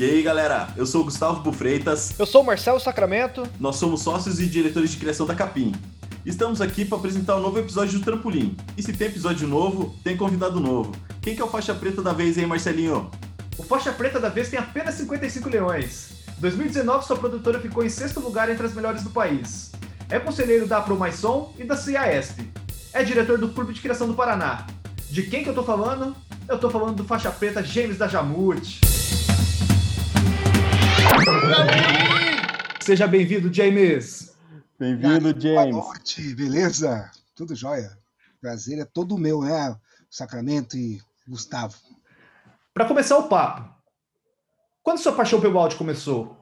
E aí, galera, eu sou o Gustavo Bufreitas. Eu sou o Marcelo Sacramento. Nós somos sócios e diretores de criação da Capim. Estamos aqui para apresentar um novo episódio do Trampolim. E se tem episódio novo, tem convidado novo. Quem que é o faixa preta da vez, hein, Marcelinho? O faixa preta da vez tem apenas 55 leões. 2019, sua produtora ficou em sexto lugar entre as melhores do país. É conselheiro da Promaison e da CIASP. É diretor do Clube de Criação do Paraná. De quem que eu tô falando? Eu tô falando do faixa preta James da Jamute. Seja bem-vindo, James. Bem-vindo, James. Boa noite, beleza? Tudo jóia. Prazer é todo meu, né? Sacramento e Gustavo. Para começar o papo, quando sua paixão pelo áudio começou?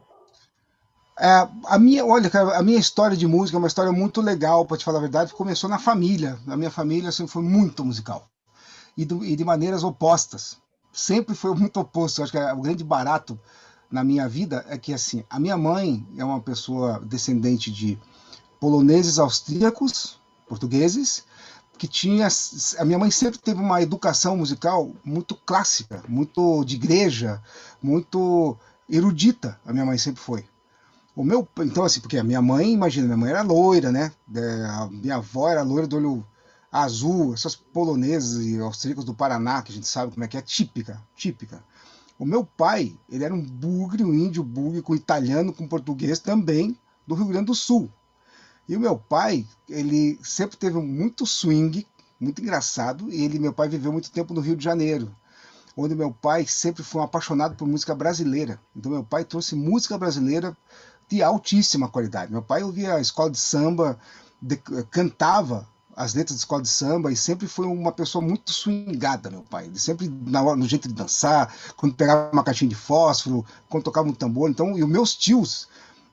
É, a minha, olha, a minha história de música é uma história muito legal, para te falar a verdade. Começou na família. A minha família sempre foi muito musical e, do, e de maneiras opostas. Sempre foi muito oposto. Eu acho que o grande barato na minha vida é que assim, a minha mãe é uma pessoa descendente de poloneses austríacos, portugueses, que tinha a minha mãe sempre teve uma educação musical muito clássica, muito de igreja, muito erudita. A minha mãe sempre foi. O meu, então assim, porque a minha mãe, imagina, minha mãe era loira, né? É, a minha avó era loira do olho azul, essas polonesas e austríacos do Paraná, que a gente sabe como é que é, típica, típica. O meu pai, ele era um bugre, um índio bugre com italiano, com português também, do Rio Grande do Sul. E o meu pai, ele sempre teve muito swing, muito engraçado, e ele, meu pai, viveu muito tempo no Rio de Janeiro, onde meu pai sempre foi um apaixonado por música brasileira. Então meu pai trouxe música brasileira de altíssima qualidade. Meu pai ouvia a escola de samba, de, cantava as letras de escola de samba e sempre foi uma pessoa muito swingada, meu pai. Ele sempre na hora, no jeito de dançar, quando pegava uma caixinha de fósforo, quando tocava um tambor. Então, e os meus tios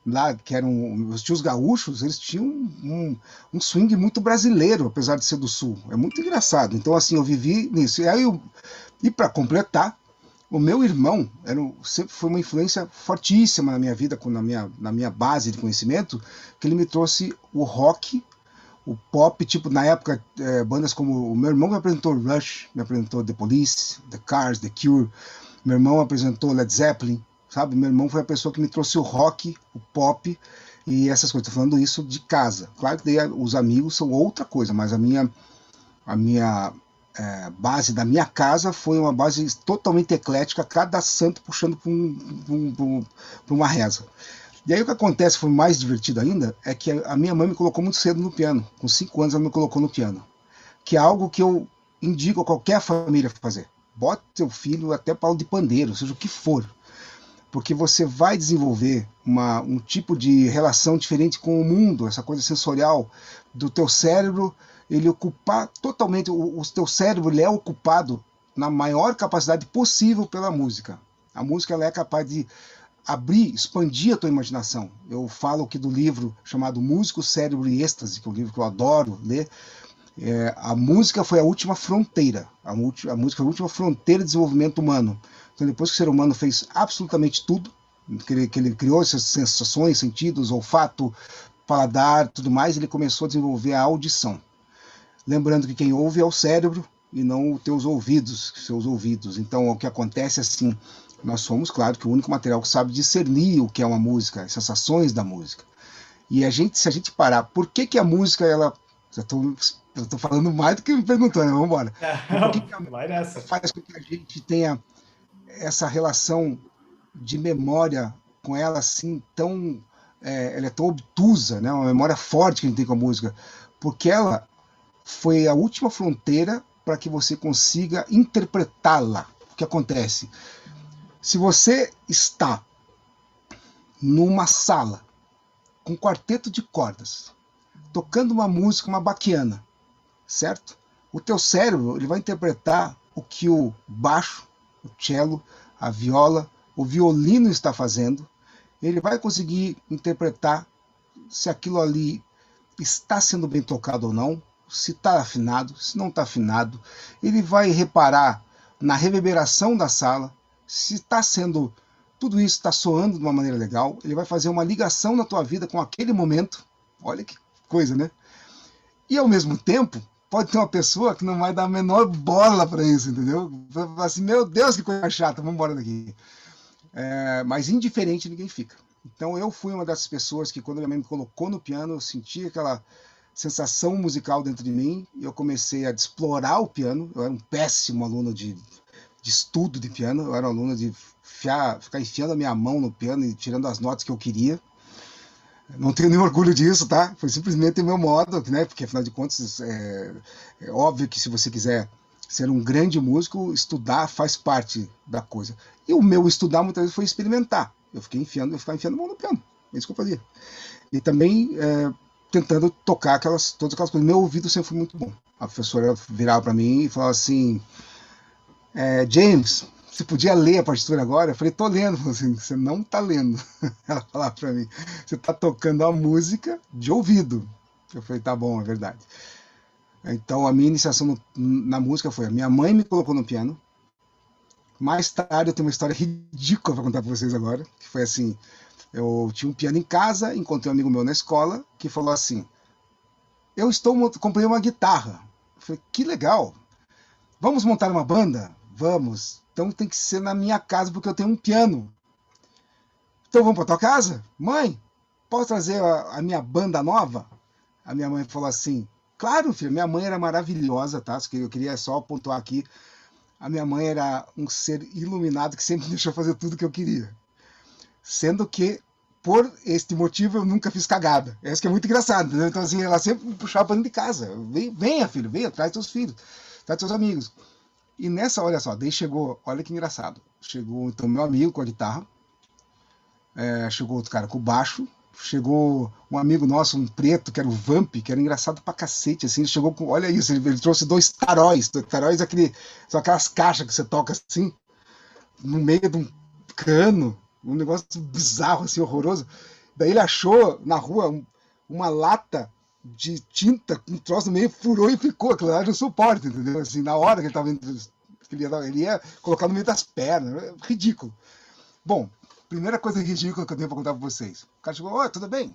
lá, que eram os tios gaúchos, eles tinham um, um, swing muito brasileiro, apesar de ser do sul. É muito engraçado. Então, assim, eu vivi nisso. E aí, e para completar, o meu irmão era, sempre foi uma influência fortíssima na minha vida, na minha, na minha base de conhecimento, que ele me trouxe o rock o pop, tipo, na época, é, bandas como. O meu irmão me apresentou Rush, me apresentou The Police, The Cars, The Cure. Meu irmão apresentou Led Zeppelin, sabe? Meu irmão foi a pessoa que me trouxe o rock, o pop e essas coisas. Estou falando isso de casa. Claro que daí os amigos são outra coisa, mas a minha, a minha é, base da minha casa foi uma base totalmente eclética, cada santo puxando para um, um, uma reza. E aí o que acontece, foi mais divertido ainda, é que a minha mãe me colocou muito cedo no piano. Com cinco anos ela me colocou no piano. Que é algo que eu indico a qualquer família fazer. Bota seu filho até para de pandeiro, seja o que for. Porque você vai desenvolver uma, um tipo de relação diferente com o mundo, essa coisa sensorial do teu cérebro, ele ocupar totalmente, o, o teu cérebro ele é ocupado na maior capacidade possível pela música. A música ela é capaz de abrir, expandir a tua imaginação. Eu falo aqui do livro chamado Músico, Cérebro e Êxtase, que é um livro que eu adoro ler. É, a música foi a última fronteira, a, a, música foi a última fronteira de desenvolvimento humano. Então, depois que o ser humano fez absolutamente tudo, que ele, que ele criou essas sensações, sentidos, olfato, paladar, tudo mais, ele começou a desenvolver a audição. Lembrando que quem ouve é o cérebro e não os teus ouvidos, seus ouvidos. Então, o que acontece é assim, nós somos, claro, que o único material que sabe discernir o que é uma música, as sensações da música. E a gente, se a gente parar, por que, que a música, ela. Já estou falando mais do que me perguntando, né? vamos embora. Por que, que a música faz com que a gente tenha essa relação de memória com ela assim tão. É, ela é tão obtusa, né? uma memória forte que a gente tem com a música? Porque ela foi a última fronteira para que você consiga interpretá-la. O que acontece? Se você está numa sala com um quarteto de cordas, tocando uma música, uma baquiana, certo? O teu cérebro ele vai interpretar o que o baixo, o cello, a viola, o violino está fazendo. Ele vai conseguir interpretar se aquilo ali está sendo bem tocado ou não, se está afinado, se não está afinado. Ele vai reparar na reverberação da sala, se está sendo tudo isso está soando de uma maneira legal, ele vai fazer uma ligação na tua vida com aquele momento. Olha que coisa, né? E ao mesmo tempo, pode ter uma pessoa que não vai dar a menor bola para isso, entendeu? Vai assim, meu Deus, que coisa chata, vamos embora daqui. É, mas indiferente ninguém fica. Então eu fui uma dessas pessoas que quando minha mãe me colocou no piano, eu senti aquela sensação musical dentro de mim e eu comecei a explorar o piano. Eu era um péssimo aluno de, de estudo de piano, eu era um aluno de fiar, ficar enfiando a minha mão no piano e tirando as notas que eu queria. Não tenho nenhum orgulho disso, tá? Foi simplesmente o meu modo, né? Porque afinal de contas, é, é óbvio que se você quiser ser um grande músico, estudar faz parte da coisa. E o meu estudar muitas vezes foi experimentar. Eu fiquei enfiando, eu ficava enfiando a mão no piano. É isso que eu fazia. E também é, tentando tocar aquelas, todas aquelas coisas. Meu ouvido sempre foi muito bom. A professora virava para mim e falava assim: é, James, você podia ler a partitura agora? Eu falei, tô lendo. Assim, você não tá lendo. Ela falava para mim, você tá tocando a música de ouvido. Eu falei, tá bom, é verdade. Então a minha iniciação no, na música foi: a minha mãe me colocou no piano. Mais tarde eu tenho uma história ridícula para contar para vocês agora, que foi assim: eu tinha um piano em casa, encontrei um amigo meu na escola que falou assim: Eu estou comprei uma guitarra. Eu falei: Que legal. Vamos montar uma banda? Vamos. Então tem que ser na minha casa porque eu tenho um piano. Então vamos para tua casa? Mãe, posso trazer a, a minha banda nova? A minha mãe falou assim: Claro, filho, minha mãe era maravilhosa, tá? Eu queria só pontuar aqui. A minha mãe era um ser iluminado que sempre deixou fazer tudo que eu queria. Sendo que, por este motivo, eu nunca fiz cagada. Isso que é muito engraçado, entendeu? Então, assim, ela sempre me puxava para dentro de casa. Venha, filho, venha, traz teus filhos, traz teus amigos. E nessa, olha só, daí chegou, olha que engraçado. Chegou, então, meu amigo com a guitarra, é, chegou outro cara com o baixo, chegou um amigo nosso, um preto, que era o Vamp, que era engraçado pra cacete, assim, ele chegou com, olha isso, ele, ele trouxe dois taróis, taróis aquele, são aquelas caixas que você toca assim, no meio de um cano, um negócio bizarro, assim, horroroso. Daí ele achou na rua um, uma lata de tinta com um troço meio, furou e ficou, aquilo era o suporte, entendeu? Assim, na hora que ele tava ele ia, ele ia colocar no meio das pernas, ridículo. Bom, primeira coisa ridícula que eu tenho para contar para vocês. O cara chegou, oi, tudo bem?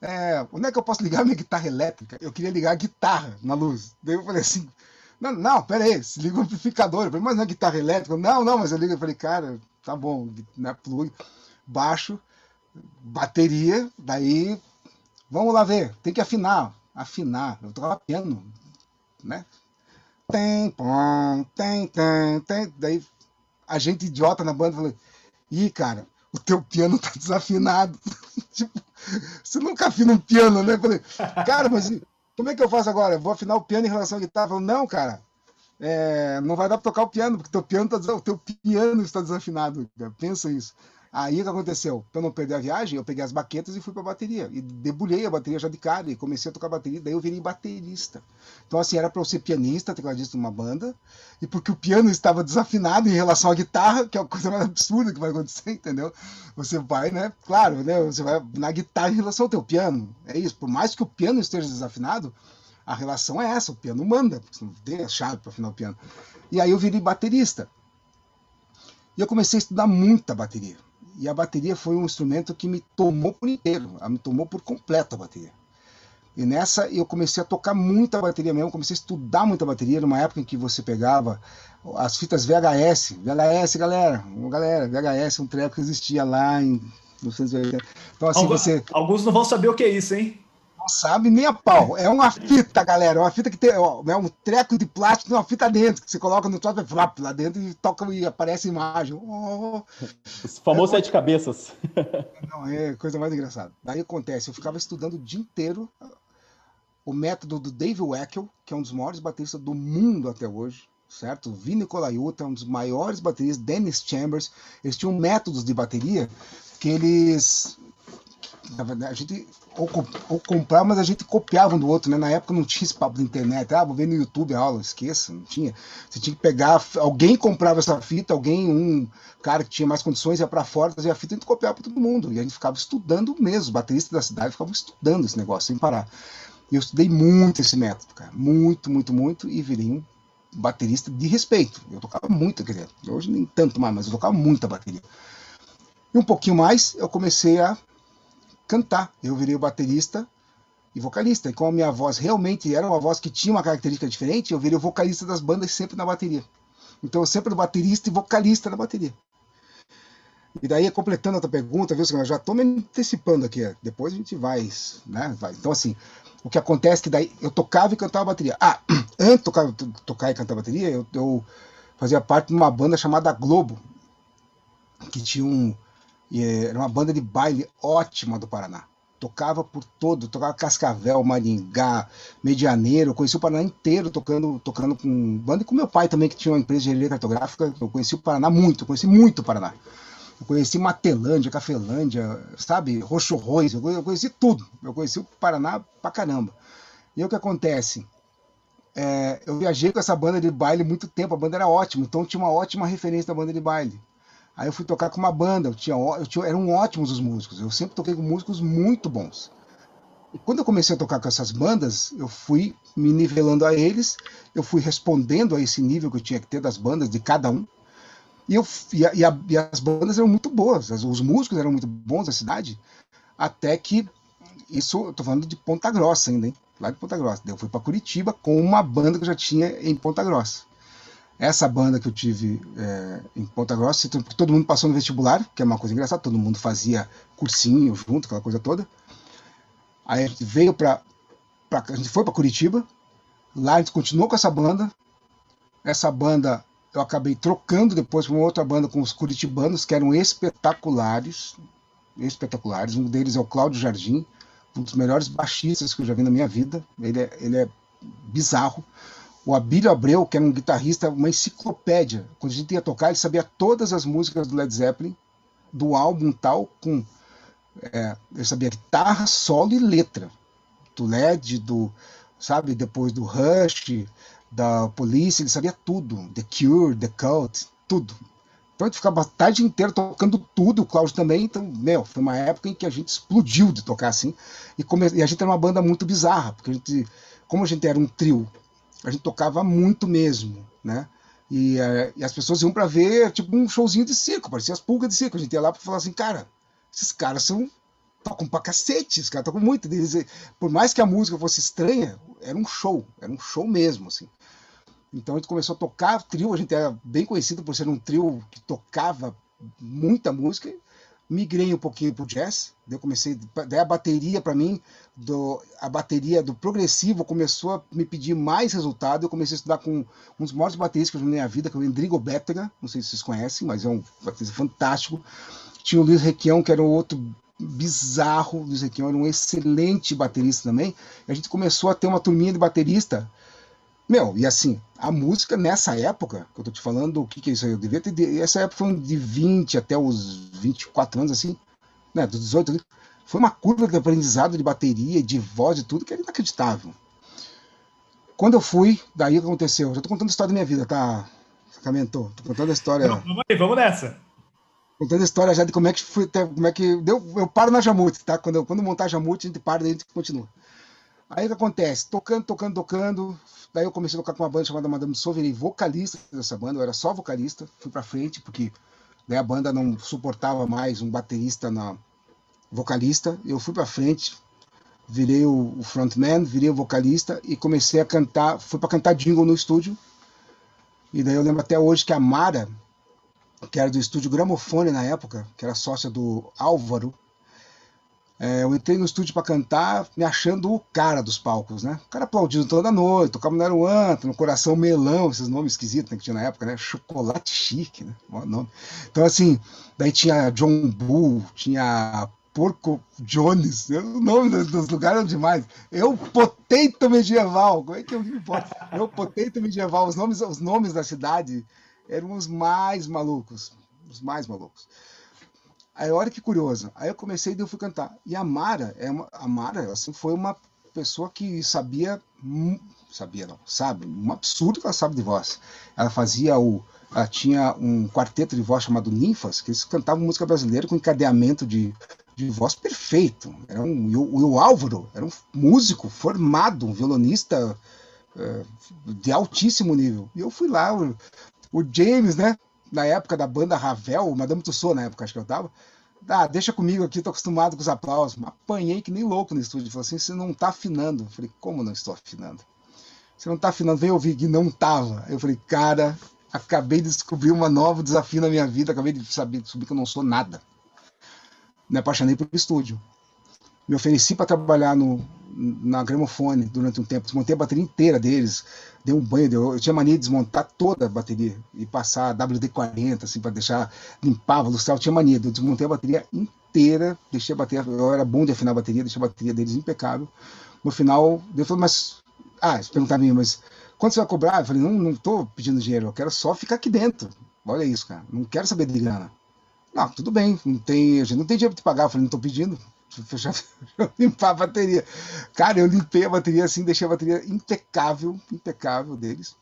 É, onde é que eu posso ligar minha guitarra elétrica? Eu queria ligar a guitarra na luz. Daí eu falei assim, não, não, pera aí, se liga o amplificador. Eu falei, mas não é guitarra elétrica? Não, não, mas eu ligo. Eu falei, cara, tá bom, né, plug, baixo, bateria, daí, vamos lá ver, tem que afinar. Afinar, eu tocava piano, né? Tem, pom, tem, tem, tem. Daí, a gente idiota na banda falou, ih, cara, o teu piano tá desafinado. tipo, você nunca afina um piano, né? Eu falei, cara, mas como é que eu faço agora? Eu vou afinar o piano em relação à guitarra? Eu falei, não, cara, é, não vai dar para tocar o piano, porque teu piano tá, o teu piano está desafinado. Pensa isso. Aí o que aconteceu? Para não perder a viagem, eu peguei as baquetas e fui para a bateria. E debulhei a bateria já de cara e comecei a tocar bateria. Daí eu virei baterista. Então, assim, era para eu ser pianista, tecladista numa banda. E porque o piano estava desafinado em relação à guitarra, que é a coisa mais absurda que vai acontecer, entendeu? Você vai, né? Claro, né? Você vai na guitarra em relação ao teu piano. É isso. Por mais que o piano esteja desafinado, a relação é essa. O piano manda. Porque você não tem a chave para afinar o piano. E aí eu virei baterista. E eu comecei a estudar muita bateria e a bateria foi um instrumento que me tomou por inteiro, me tomou por completo a bateria. E nessa eu comecei a tocar muita bateria mesmo, comecei a estudar muita bateria numa época em que você pegava as fitas VHS, VHS, galera, galera, VHS, um treco que existia lá em 1980. Então assim alguns, você alguns não vão saber o que é isso, hein? Não sabe nem a pau. É uma fita, galera. É uma fita que tem ó, é um treco de plástico, tem uma fita dentro, que você coloca no troço, flap lá dentro e toca e aparece a imagem. Oh. O famoso é, sete cabeças. Não, é coisa mais engraçada. Daí acontece, eu ficava estudando o dia inteiro o método do Dave Weckel, que é um dos maiores bateristas do mundo até hoje, certo? Vini Colaiuta, um dos maiores bateristas, Dennis Chambers, eles tinham métodos de bateria que eles a gente ou, ou comprar, mas a gente copiava um do outro, né? Na época não tinha esse papo da internet. Ah, vou ver no YouTube a aula, esqueça, não tinha. Você tinha que pegar, alguém comprava essa fita, alguém, um cara que tinha mais condições, ia para fora, fazia a fita e a gente copiava para todo mundo. E a gente ficava estudando mesmo, os bateristas da cidade ficavam estudando esse negócio sem parar. E eu estudei muito esse método, cara. Muito, muito, muito, e virei um baterista de respeito. Eu tocava muito, quer hoje nem tanto mais, mas eu tocava muita bateria. E um pouquinho mais, eu comecei a cantar. Eu virei o baterista e vocalista. E como a minha voz realmente era uma voz que tinha uma característica diferente, eu virei o vocalista das bandas sempre na bateria. Então eu sempre baterista e vocalista na bateria. E daí, completando a tua pergunta, viu, eu já estou me antecipando aqui, depois a gente vai, né? Vai. Então, assim, o que acontece é que daí eu tocava e cantava bateria. Ah, antes de tocar, tocar e cantar bateria, eu, eu fazia parte de uma banda chamada Globo, que tinha um. Era uma banda de baile ótima do Paraná. Tocava por todo, tocava Cascavel, Maringá, Medianeiro, eu conheci o Paraná inteiro tocando, tocando com banda e com meu pai também, que tinha uma empresa de engenharia cartográfica. Eu conheci o Paraná muito, conheci muito o Paraná. Eu conheci Matelândia, Cafelândia, sabe, Roxo Rois, eu conheci tudo. Eu conheci o Paraná pra caramba. E o que acontece? É, eu viajei com essa banda de baile muito tempo, a banda era ótima, então tinha uma ótima referência da banda de baile. Aí eu fui tocar com uma banda, eu tinha, eu tinha, eram ótimos os músicos, eu sempre toquei com músicos muito bons. E quando eu comecei a tocar com essas bandas, eu fui me nivelando a eles, eu fui respondendo a esse nível que eu tinha que ter das bandas, de cada um. E, eu, e, a, e, a, e as bandas eram muito boas, os músicos eram muito bons da cidade, até que, isso eu falando de Ponta Grossa ainda, hein? lá de Ponta Grossa. Eu fui para Curitiba com uma banda que eu já tinha em Ponta Grossa. Essa banda que eu tive é, em Ponta Grossa, todo mundo passou no vestibular, que é uma coisa engraçada, todo mundo fazia cursinho junto, aquela coisa toda. Aí a gente veio para. A gente foi para Curitiba, lá a gente continuou com essa banda. Essa banda eu acabei trocando depois para uma outra banda com os curitibanos, que eram espetaculares. Espetaculares. Um deles é o Cláudio Jardim, um dos melhores baixistas que eu já vi na minha vida. Ele é, ele é bizarro. O Abílio Abreu, que era um guitarrista, uma enciclopédia. Quando a gente ia tocar, ele sabia todas as músicas do Led Zeppelin, do álbum tal, com. É, ele sabia guitarra, solo e letra. Do Led, do. Sabe, depois do Rush, da polícia, ele sabia tudo. The Cure, The Cult, tudo. Então a gente ficava a tarde inteira tocando tudo, o Cláudio também. Então, meu, foi uma época em que a gente explodiu de tocar assim. E, come... e a gente era uma banda muito bizarra, porque a gente, como a gente era um trio, a gente tocava muito mesmo, né? E, uh, e as pessoas iam para ver, tipo, um showzinho de circo, parecia as pulgas de circo. A gente ia lá para falar assim, cara, esses caras são tocam pra cacete, os caras tocam muito. Eles, por mais que a música fosse estranha, era um show, era um show mesmo, assim. Então a gente começou a tocar trio, a gente era bem conhecido por ser um trio que tocava muita música. Migrei um pouquinho pro jazz, daí eu comecei, daí a bateria para mim, do, a bateria do progressivo começou a me pedir mais resultado. Eu comecei a estudar com um dos maiores bateristas na minha vida, que é o Endrigo Bétega, não sei se vocês conhecem, mas é um baterista fantástico. Tinha o Luiz Requião, que era um outro bizarro, o Luiz Requião era um excelente baterista também. E a gente começou a ter uma turminha de baterista meu, e assim, a música nessa época, que eu tô te falando, o que, que é isso aí? Eu devia ter. Essa época foi de 20 até os 24 anos, assim, né? Dos 18 anos. Foi uma curva de aprendizado de bateria, de voz e tudo, que era inacreditável. Quando eu fui, daí o que aconteceu? Já tô contando a história da minha vida, tá? Sacramento? Tô contando a história. Não, vamos aí, vamos nessa. Contando a história já de como é que foi, como é que deu. Eu paro na Jamute, tá? Quando, eu, quando montar a Jamute, a gente para, daí a gente continua. Aí o que acontece? Tocando, tocando, tocando, Daí eu comecei a tocar com uma banda chamada Madame Sou, virei vocalista dessa banda, eu era só vocalista, fui pra frente, porque né, a banda não suportava mais um baterista na vocalista, eu fui pra frente, virei o, o frontman, virei o vocalista e comecei a cantar, fui para cantar jingle no estúdio, e daí eu lembro até hoje que a Mara, que era do estúdio Gramofone na época, que era sócia do Álvaro, é, eu entrei no estúdio para cantar, me achando o cara dos palcos, né? O cara aplaudindo toda noite, tocava no Aeroanta, no Coração Melão, esses nomes esquisitos né, que tinha na época, né? Chocolate Chique, né? nome. Então, assim, daí tinha John Bull, tinha Porco Jones, o nome dos, dos lugares eram demais. Eu Potento Medieval, como é que eu vi? Eu Potento Medieval, os nomes, os nomes da cidade eram os mais malucos, os mais malucos. Aí olha que curioso. Aí eu comecei e eu fui cantar. E a Mara, é uma, a Mara assim, foi uma pessoa que sabia, sabia não, sabe, um absurdo que ela sabe de voz. Ela fazia o, ela tinha um quarteto de voz chamado Ninfas, que eles cantavam música brasileira com encadeamento de, de voz perfeito. Era um, o, o Álvaro era um músico formado, um violonista uh, de altíssimo nível. E eu fui lá, o, o James, né? Na época da banda Ravel, Madame Tussauds na época acho que eu tava, ah, deixa comigo aqui, tô acostumado com os aplausos. Apanhei que nem louco no estúdio. Falei assim, você não tá afinando. Eu falei, como não estou afinando? Você não tá afinando? Veio ouvir que não tava. Eu falei, cara, acabei de descobrir um novo desafio na minha vida, acabei de saber descobrir que eu não sou nada. Me apaixonei pelo estúdio. Me ofereci para trabalhar no, na gramofone durante um tempo, desmontei a bateria inteira deles, dei um banho, eu tinha mania de desmontar toda a bateria e passar WD-40, assim, para deixar, limpava, lustrava, eu tinha mania, eu desmontei a bateria inteira, deixei a bateria, eu era bom de afinar a bateria, deixei a bateria deles impecável. No final, eu falei, mas, ah, eles perguntaram mim, mas quanto você vai cobrar? Eu falei, não, não tô pedindo dinheiro, eu quero só ficar aqui dentro. Olha isso, cara, não quero saber de grana. Não, tudo bem, não tem, a gente não tem dinheiro para te pagar. Eu falei, não tô pedindo já, limpar a bateria. Cara, eu limpei a bateria assim, deixei a bateria impecável, impecável deles.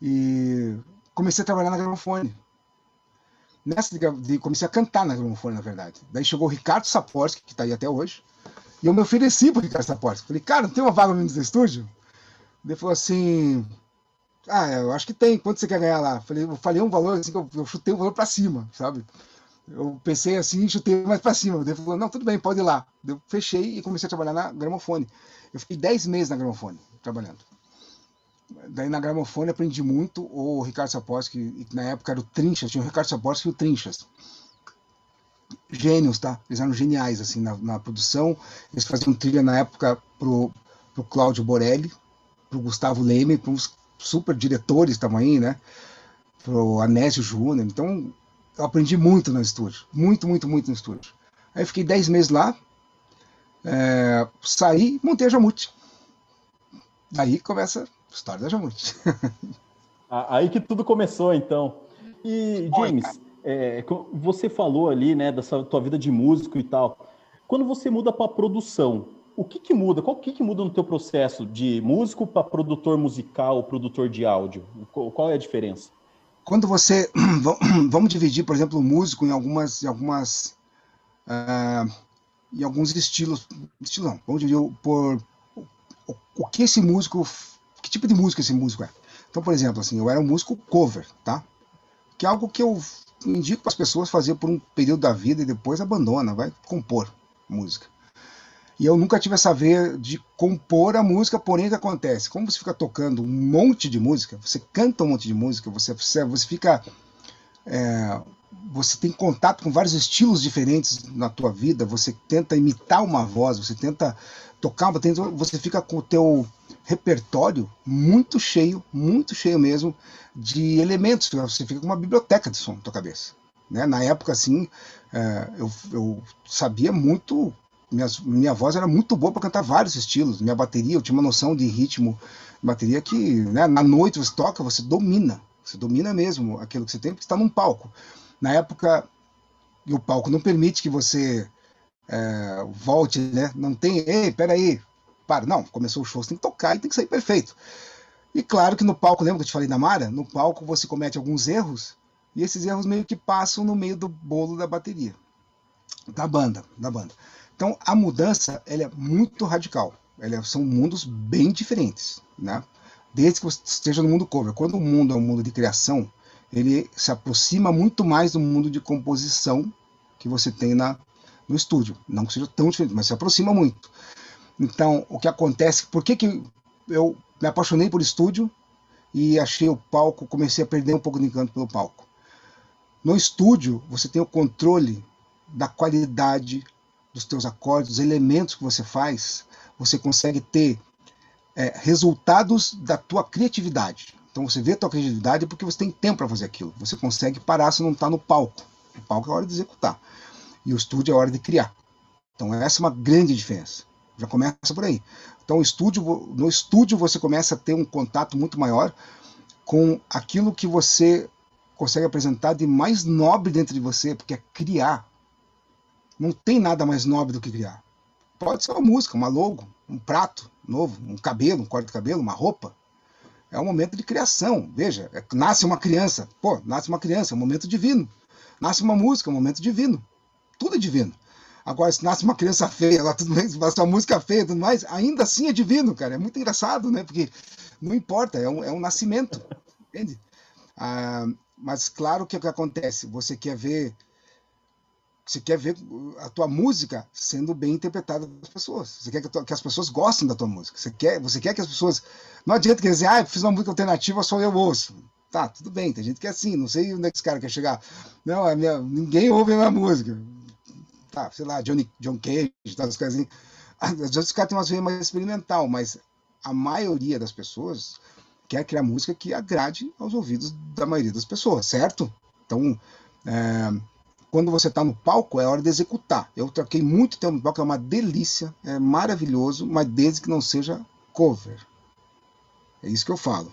E comecei a trabalhar na gramofone. Nessa de, de, comecei a cantar na gramofone, na verdade. Daí chegou o Ricardo Saporsky, que está aí até hoje, e eu me ofereci para o Ricardo Saporsky. Falei, cara, não tem uma vaga no estúdio? Ele falou assim, ah, eu acho que tem, quanto você quer ganhar lá? Falei, eu falei um valor, assim, eu, eu chutei um valor para cima, sabe? Eu pensei assim chutei mais para cima. Ele falou, não, tudo bem, pode ir lá. Eu fechei e comecei a trabalhar na gramofone. Eu fiquei 10 meses na gramofone, trabalhando. Daí na gramofone aprendi muito. O Ricardo Saposki, que na época era o Trinchas, tinha o Ricardo Saposki e o Trinchas. Gênios, tá? Eles eram geniais, assim, na, na produção. Eles faziam trilha na época pro, pro Cláudio Borelli, pro Gustavo Leme, para super diretores aí, né? Pro Anésio Júnior. Então, eu aprendi muito no estúdio. Muito, muito, muito no estúdio. Aí fiquei 10 meses lá, é, saí e montei a Jamute. Daí começa a história da Jamute. Aí que tudo começou, então. E, James, é, você falou ali, né, dessa tua vida de músico e tal. Quando você muda para produção, o que, que muda? Qual que, que muda no teu processo de músico para produtor musical, produtor de áudio? Qual é a diferença? Quando você vamos dividir, por exemplo, o músico em algumas, em algumas, uh, em alguns estilos, estilo não, vamos dividir por o, o, que esse músico, que tipo de música esse músico é. Então, por exemplo, assim, eu era um músico cover, tá? Que é algo que eu indico para as pessoas fazer por um período da vida e depois abandona, vai compor música. E eu nunca tive essa veia de compor a música, porém o que acontece? Como você fica tocando um monte de música, você canta um monte de música, você, você fica. É, você tem contato com vários estilos diferentes na tua vida, você tenta imitar uma voz, você tenta tocar, você fica com o teu repertório muito cheio, muito cheio mesmo de elementos, você fica com uma biblioteca de som na tua cabeça. Né? Na época, assim, é, eu, eu sabia muito minha, minha voz era muito boa para cantar vários estilos. Minha bateria, eu tinha uma noção de ritmo, bateria que né, na noite você toca, você domina. Você domina mesmo aquilo que você tem, porque está num palco. Na época, o palco não permite que você é, volte, né? Não tem, ei, peraí, para. Não, começou o show, você tem que tocar e tem que sair perfeito. E claro que no palco, lembra que eu te falei da Mara? No palco você comete alguns erros e esses erros meio que passam no meio do bolo da bateria, da banda, da banda. Então a mudança ela é muito radical. Ela, são mundos bem diferentes, né? Desde que você esteja no mundo cover. Quando o mundo é um mundo de criação, ele se aproxima muito mais do mundo de composição que você tem na, no estúdio. Não que seja tão diferente, mas se aproxima muito. Então, o que acontece, por que, que eu me apaixonei por estúdio e achei o palco, comecei a perder um pouco de encanto pelo palco. No estúdio, você tem o controle da qualidade dos teus acordes, dos elementos que você faz, você consegue ter é, resultados da tua criatividade. Então você vê a tua criatividade porque você tem tempo para fazer aquilo. Você consegue parar se não está no palco. O palco é a hora de executar. E o estúdio é a hora de criar. Então essa é uma grande diferença. Já começa por aí. Então estúdio, no estúdio você começa a ter um contato muito maior com aquilo que você consegue apresentar de mais nobre dentro de você, porque é criar. Não tem nada mais nobre do que criar. Pode ser uma música, uma logo, um prato novo, um cabelo, um corte de cabelo, uma roupa. É um momento de criação. Veja, é, nasce uma criança. Pô, nasce uma criança, é um momento divino. Nasce uma música, é um momento divino. Tudo é divino. Agora, se nasce uma criança feia, ela tudo bem, nasce uma música feia e tudo mais, ainda assim é divino, cara. É muito engraçado, né? Porque não importa, é um, é um nascimento. Entende? Ah, mas claro que o que acontece? Você quer ver você quer ver a tua música sendo bem interpretada pelas pessoas. Você quer que, tua, que, as pessoas gostem da tua música. Você quer, você quer que as pessoas. Não adianta quer dizer, ah, eu fiz uma música alternativa, só eu ouço. Tá, tudo bem, tem gente que é assim, não sei onde é que esse cara quer chegar. Não, a minha, ninguém ouve a minha música. Tá, sei lá, Johnny, John Cage, tá, os caras assim. Às vezes os caras têm uma veia mais experimental, mas a maioria das pessoas quer criar música que agrade aos ouvidos da maioria das pessoas, certo? Então, é, quando você está no palco, é hora de executar. Eu troquei muito tempo no palco, é uma delícia, é maravilhoso, mas desde que não seja cover. É isso que eu falo.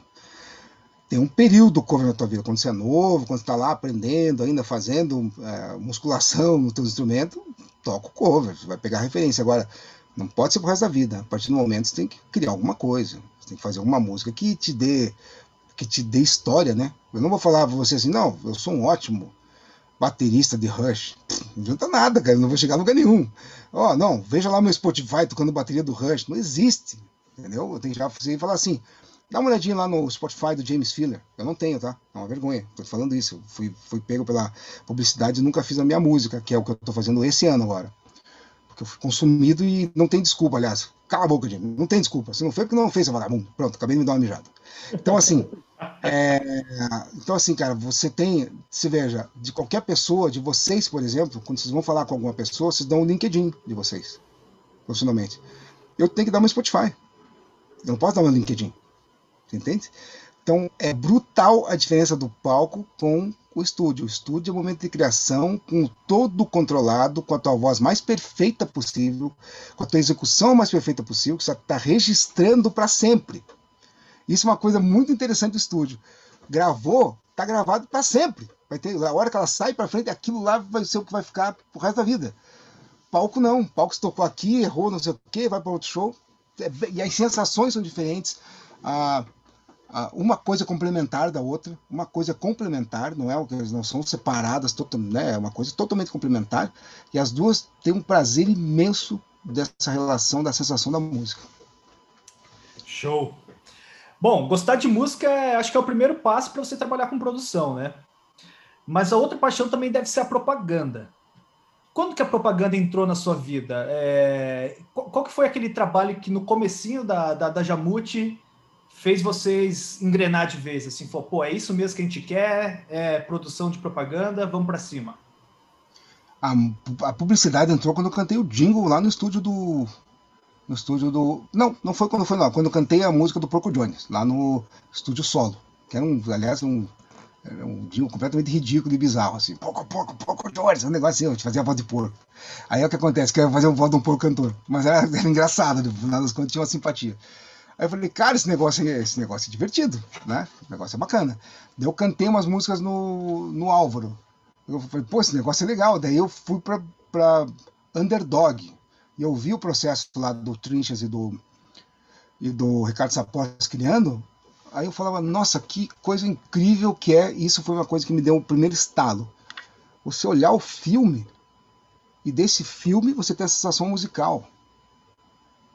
Tem um período cover na tua vida, quando você é novo, quando você está lá aprendendo, ainda fazendo é, musculação no teu instrumento, toca o cover, vai pegar referência. Agora, não pode ser pro resto da vida. A partir do momento você tem que criar alguma coisa. Você tem que fazer alguma música que te dê que te dê história, né? Eu não vou falar pra você assim, não, eu sou um ótimo baterista de Rush. Não adianta nada, cara, não vou chegar a lugar nenhum. Ó, oh, não, veja lá meu Spotify tocando bateria do Rush. Não existe, entendeu? Eu tenho que já falar assim, dá uma olhadinha lá no Spotify do James Filler. Eu não tenho, tá? É uma vergonha, tô falando isso. Eu fui, fui pego pela publicidade e nunca fiz a minha música, que é o que eu tô fazendo esse ano agora eu fui consumido e não tem desculpa, aliás. Cala a boca, Jimmy. Não tem desculpa. Se não foi porque não fez, vagabundo. Pronto, acabei de me dar uma mijada. Então, assim. É, então, assim, cara, você tem. Se veja, de qualquer pessoa, de vocês, por exemplo, quando vocês vão falar com alguma pessoa, vocês dão o LinkedIn de vocês, profissionalmente. Eu tenho que dar meu Spotify. Eu não posso dar meu LinkedIn. Você entende? Então, é brutal a diferença do palco com o estúdio. O estúdio é o momento de criação com todo controlado, com a tua voz mais perfeita possível, com a tua execução mais perfeita possível, que você está registrando para sempre. Isso é uma coisa muito interessante do estúdio. Gravou, está gravado para sempre. Vai ter a hora que ela sai para frente, aquilo lá vai ser o que vai ficar pro resto da vida. Palco não, palco se tocou aqui, errou, não sei o quê, vai para outro show. É e as sensações são diferentes. Ah, uma coisa complementar da outra, uma coisa complementar, não é não são separadas, né, é uma coisa totalmente complementar, e as duas têm um prazer imenso dessa relação, da sensação da música. Show. Bom, gostar de música é, acho que é o primeiro passo para você trabalhar com produção, né? Mas a outra paixão também deve ser a propaganda. Quando que a propaganda entrou na sua vida? É, qual, que foi aquele trabalho que no comecinho da, da, da Jamute fez vocês engrenar de vez, assim, falou, pô, é isso mesmo que a gente quer, é produção de propaganda, vamos para cima. A, a, publicidade entrou quando eu cantei o jingle lá no estúdio do no estúdio do não, não foi quando foi lá, quando eu cantei a música do Porco Jones, lá no estúdio solo, que era um, aliás, um era um jingle completamente ridículo e bizarro, assim, pouco, pouco, pouco Jones, um negócio assim, eu te fazia a voz de porco. Aí é o que acontece, que eu ia fazer a voz de um porco cantor, mas era, era engraçado, no final das contas tinha uma simpatia. Aí eu falei, cara, esse negócio, esse negócio é divertido, né? O negócio é bacana. Daí eu cantei umas músicas no, no Álvaro. Eu falei, pô, esse negócio é legal. Daí eu fui pra, pra Underdog. E eu vi o processo lá do Trinchas e do, e do Ricardo Sapós criando. Aí eu falava, nossa, que coisa incrível que é. Isso foi uma coisa que me deu o um primeiro estalo. Você olhar o filme e desse filme você tem a sensação musical.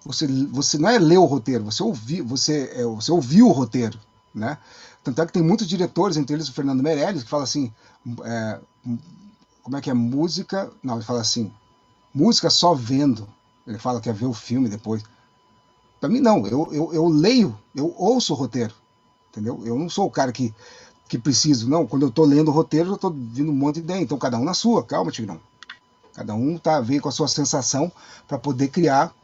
Você, você não é ler o roteiro, você ouviu, você, é, você ouviu o roteiro, né? Tanto é que tem muitos diretores, entre eles o Fernando Meirelles, que fala assim, é, como é que é música? Não, ele fala assim, música só vendo. Ele fala que é ver o filme depois. Para mim não, eu, eu, eu leio, eu ouço o roteiro, entendeu? Eu não sou o cara que que preciso, não. Quando eu estou lendo o roteiro, eu estou vindo um monte de ideia. Então cada um na sua, calma, Tigrão. Cada um tá vem com a sua sensação para poder criar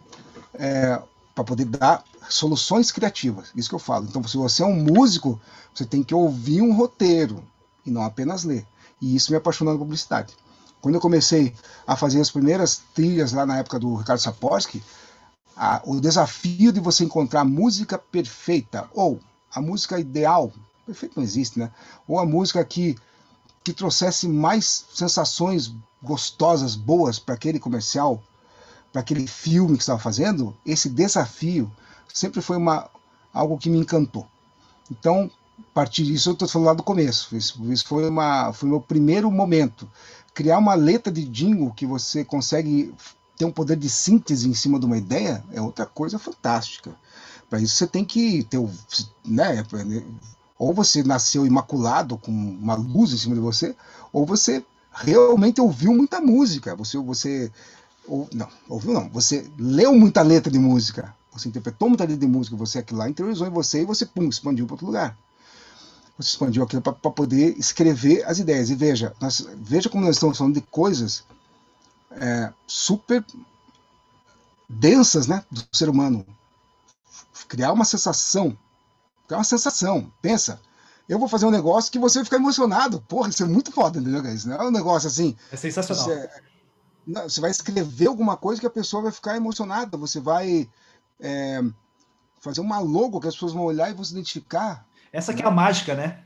é, para poder dar soluções criativas. Isso que eu falo. Então, se você é um músico, você tem que ouvir um roteiro e não apenas ler. E isso me apaixonou na publicidade. Quando eu comecei a fazer as primeiras trilhas lá na época do Ricardo Saporsky, a, o desafio de você encontrar a música perfeita ou a música ideal, perfeito não existe, né? Ou a música que que trouxesse mais sensações gostosas, boas para aquele comercial, para aquele filme que estava fazendo, esse desafio sempre foi uma, algo que me encantou. Então, a partir disso, eu estou falando lá do começo. Isso, isso foi, uma, foi meu primeiro momento. Criar uma letra de jingle que você consegue ter um poder de síntese em cima de uma ideia é outra coisa fantástica. Para isso, você tem que ter. Né, ou você nasceu imaculado com uma luz em cima de você, ou você realmente ouviu muita música. Você, você ou, não, ouviu não. Você leu muita letra de música, você interpretou muita letra de música, você aquilo lá interiorizou em você e você, pum, expandiu para outro lugar. Você expandiu aquilo para poder escrever as ideias. E veja, nós, veja como nós estamos falando de coisas é, super densas né, do ser humano. Criar uma sensação. Criar uma sensação. Pensa. Eu vou fazer um negócio que você vai ficar emocionado. Porra, isso é muito foda, entendeu? Isso não é um negócio assim. É sensacional. Você, não, você vai escrever alguma coisa que a pessoa vai ficar emocionada. Você vai é, fazer uma logo que as pessoas vão olhar e vão se identificar. Essa que é a mágica, né?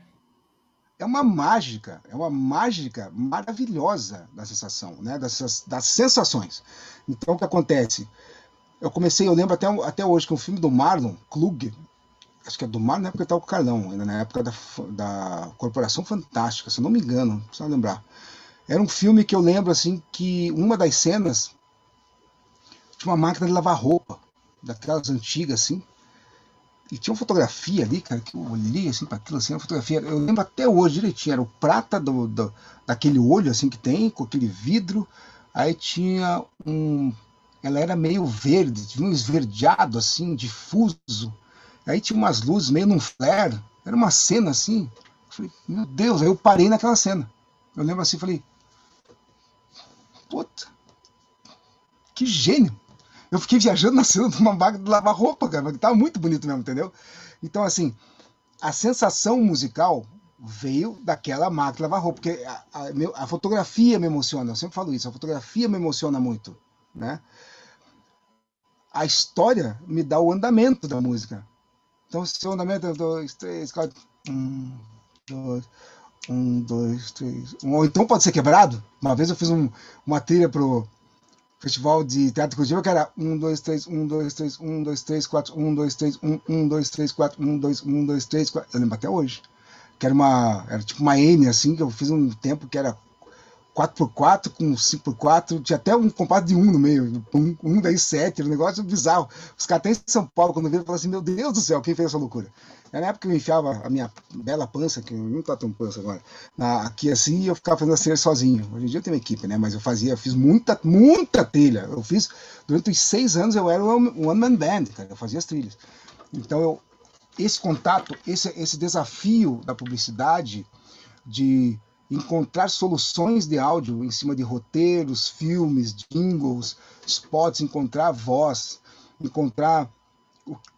É uma mágica, é uma mágica maravilhosa da sensação, né? Das, das sensações. Então, o que acontece? Eu comecei, eu lembro até, até hoje que um filme do Marlon Klug, acho que é do Marlon na época que estava com o Carlão, ainda na época da, da Corporação Fantástica, se eu não me engano, precisa lembrar. Era um filme que eu lembro assim que uma das cenas tinha uma máquina de lavar roupa, daquelas antigas assim, e tinha uma fotografia ali, cara, que eu olhei assim para aquilo, assim, uma fotografia. Eu lembro até hoje direitinho, era o prata do, do, daquele olho assim que tem, com aquele vidro. Aí tinha um. Ela era meio verde, tinha um esverdeado assim, difuso. Aí tinha umas luzes meio num flare. Era uma cena assim. Eu falei, meu Deus, aí eu parei naquela cena. Eu lembro assim, falei, puta, que gênio eu fiquei viajando na cena de uma máquina de lavar roupa, cara, que tava muito bonito mesmo, entendeu? Então, assim, a sensação musical veio daquela máquina de lavar roupa, porque a, a, a, fotografia me emociona, eu sempre falo isso, a fotografia me emociona muito, né? A história me dá o andamento da música. Então, se o andamento é dois, três, quatro, um, dois, um, dois, três, um, ou então pode ser quebrado. Uma vez eu fiz um, uma trilha pro Festival de Teatro Curitiba, que era 1, 2, 3, 1, 2, 3, 1, 2, 3, 4, 1, 2, 3, 1, 1, 2, 3, 4, 1, 2, 1, 2, 3, 4. Eu lembro até hoje. Que era uma. Era tipo uma N, assim, que eu fiz um tempo que era 4x4 com 5x4, tinha até um compasso de 1 no meio, 1, 1 daí 7, era um negócio bizarro. Os caras até em São Paulo, quando viram, falaram assim: Meu Deus do céu, quem fez essa loucura? Era na época que eu enfiava a minha bela pança, que não tá tão pança agora, na, aqui assim, e eu ficava fazendo a trilha sozinho. Hoje em dia eu tenho uma equipe, né? Mas eu fazia, eu fiz muita, muita trilha. Eu fiz, durante os seis anos eu era um one-man band, cara, eu fazia as trilhas. Então, eu, esse contato, esse, esse desafio da publicidade, de encontrar soluções de áudio em cima de roteiros, filmes, jingles, spots, encontrar voz, encontrar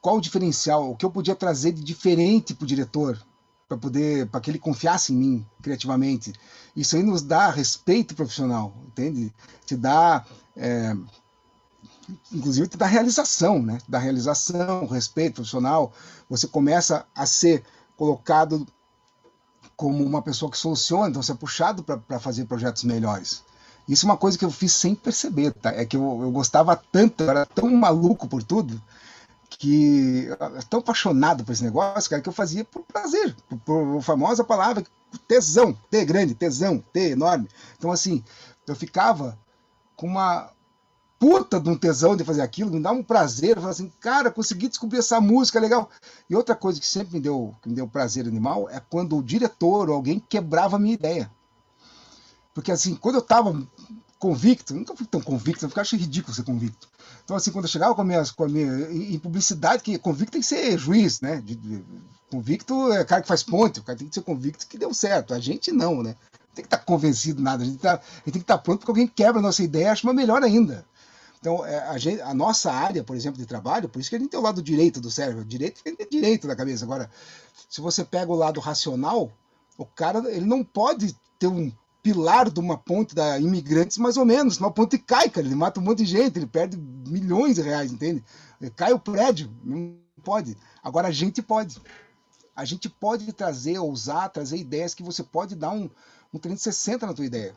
qual o diferencial, o que eu podia trazer de diferente para o diretor, para poder, para que ele confiasse em mim criativamente. Isso aí nos dá respeito profissional, entende? Te dá, é, inclusive, te dá realização, né? Te dá realização, respeito profissional. Você começa a ser colocado como uma pessoa que soluciona, então você é puxado para fazer projetos melhores. Isso é uma coisa que eu fiz sem perceber, tá? É que eu, eu gostava tanto, eu era tão maluco por tudo, que tão apaixonado por esse negócio, cara, que eu fazia por prazer, por, por famosa palavra tesão, T grande, tesão, T enorme. Então, assim, eu ficava com uma puta de um tesão de fazer aquilo, me dá um prazer, eu falava assim, cara, consegui descobrir essa música legal. E outra coisa que sempre me deu, que me deu prazer animal é quando o diretor ou alguém quebrava a minha ideia. Porque assim, quando eu tava convicto, nunca fui tão convicto, eu acho ridículo ser convicto. Então, assim, quando eu chegava com a minha, com a minha em publicidade, que convicto tem que ser juiz, né? De, de, convicto é cara que faz ponte, o cara tem que ser convicto que deu certo. A gente não, né? Tem que estar tá convencido nada, a gente, tá, a gente tem que estar tá pronto porque alguém quebra a nossa ideia acha uma melhor ainda. Então, é, a, gente, a, nossa área, por exemplo, de trabalho, por isso que a gente tem o lado direito do cérebro, direito é direito da cabeça. Agora, se você pega o lado racional, o cara ele não pode ter um pilar de uma ponte da imigrantes, mais ou menos. Uma ponte cai, cara. Ele mata um monte de gente, ele perde milhões de reais, entende? Cai o prédio, não pode. Agora a gente pode. A gente pode trazer, ousar, trazer ideias que você pode dar um, um 360 na tua ideia.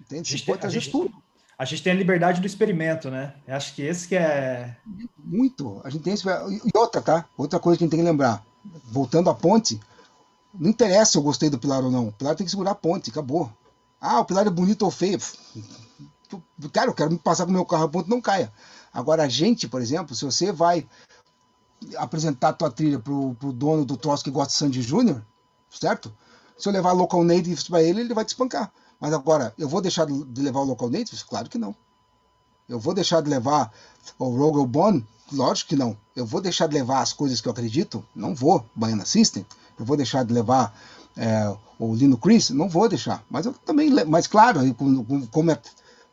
Entende? Você pode trazer gente, tudo. A gente tem a liberdade do experimento, né? Eu acho que esse que é. Muito. A gente tem esse... E outra, tá? Outra coisa que a gente tem que lembrar. Voltando à ponte, não interessa se eu gostei do pilar ou não. O pilar tem que segurar a ponte, acabou. Ah, o pilar é bonito ou feio. Cara, eu quero me passar com o meu carro a ponto não caia. Agora, a gente, por exemplo, se você vai apresentar a tua trilha pro, pro dono do troço que gosta de Sandy Júnior, certo? Se eu levar local natives para ele, ele vai te espancar. Mas agora, eu vou deixar de levar o local natives? Claro que não. Eu vou deixar de levar o Rogal Bond? Lógico que não. Eu vou deixar de levar as coisas que eu acredito? Não vou. Baiana System? Eu vou deixar de levar é, o Lino Chris? Não vou deixar. Mas eu também, mas claro, como, é,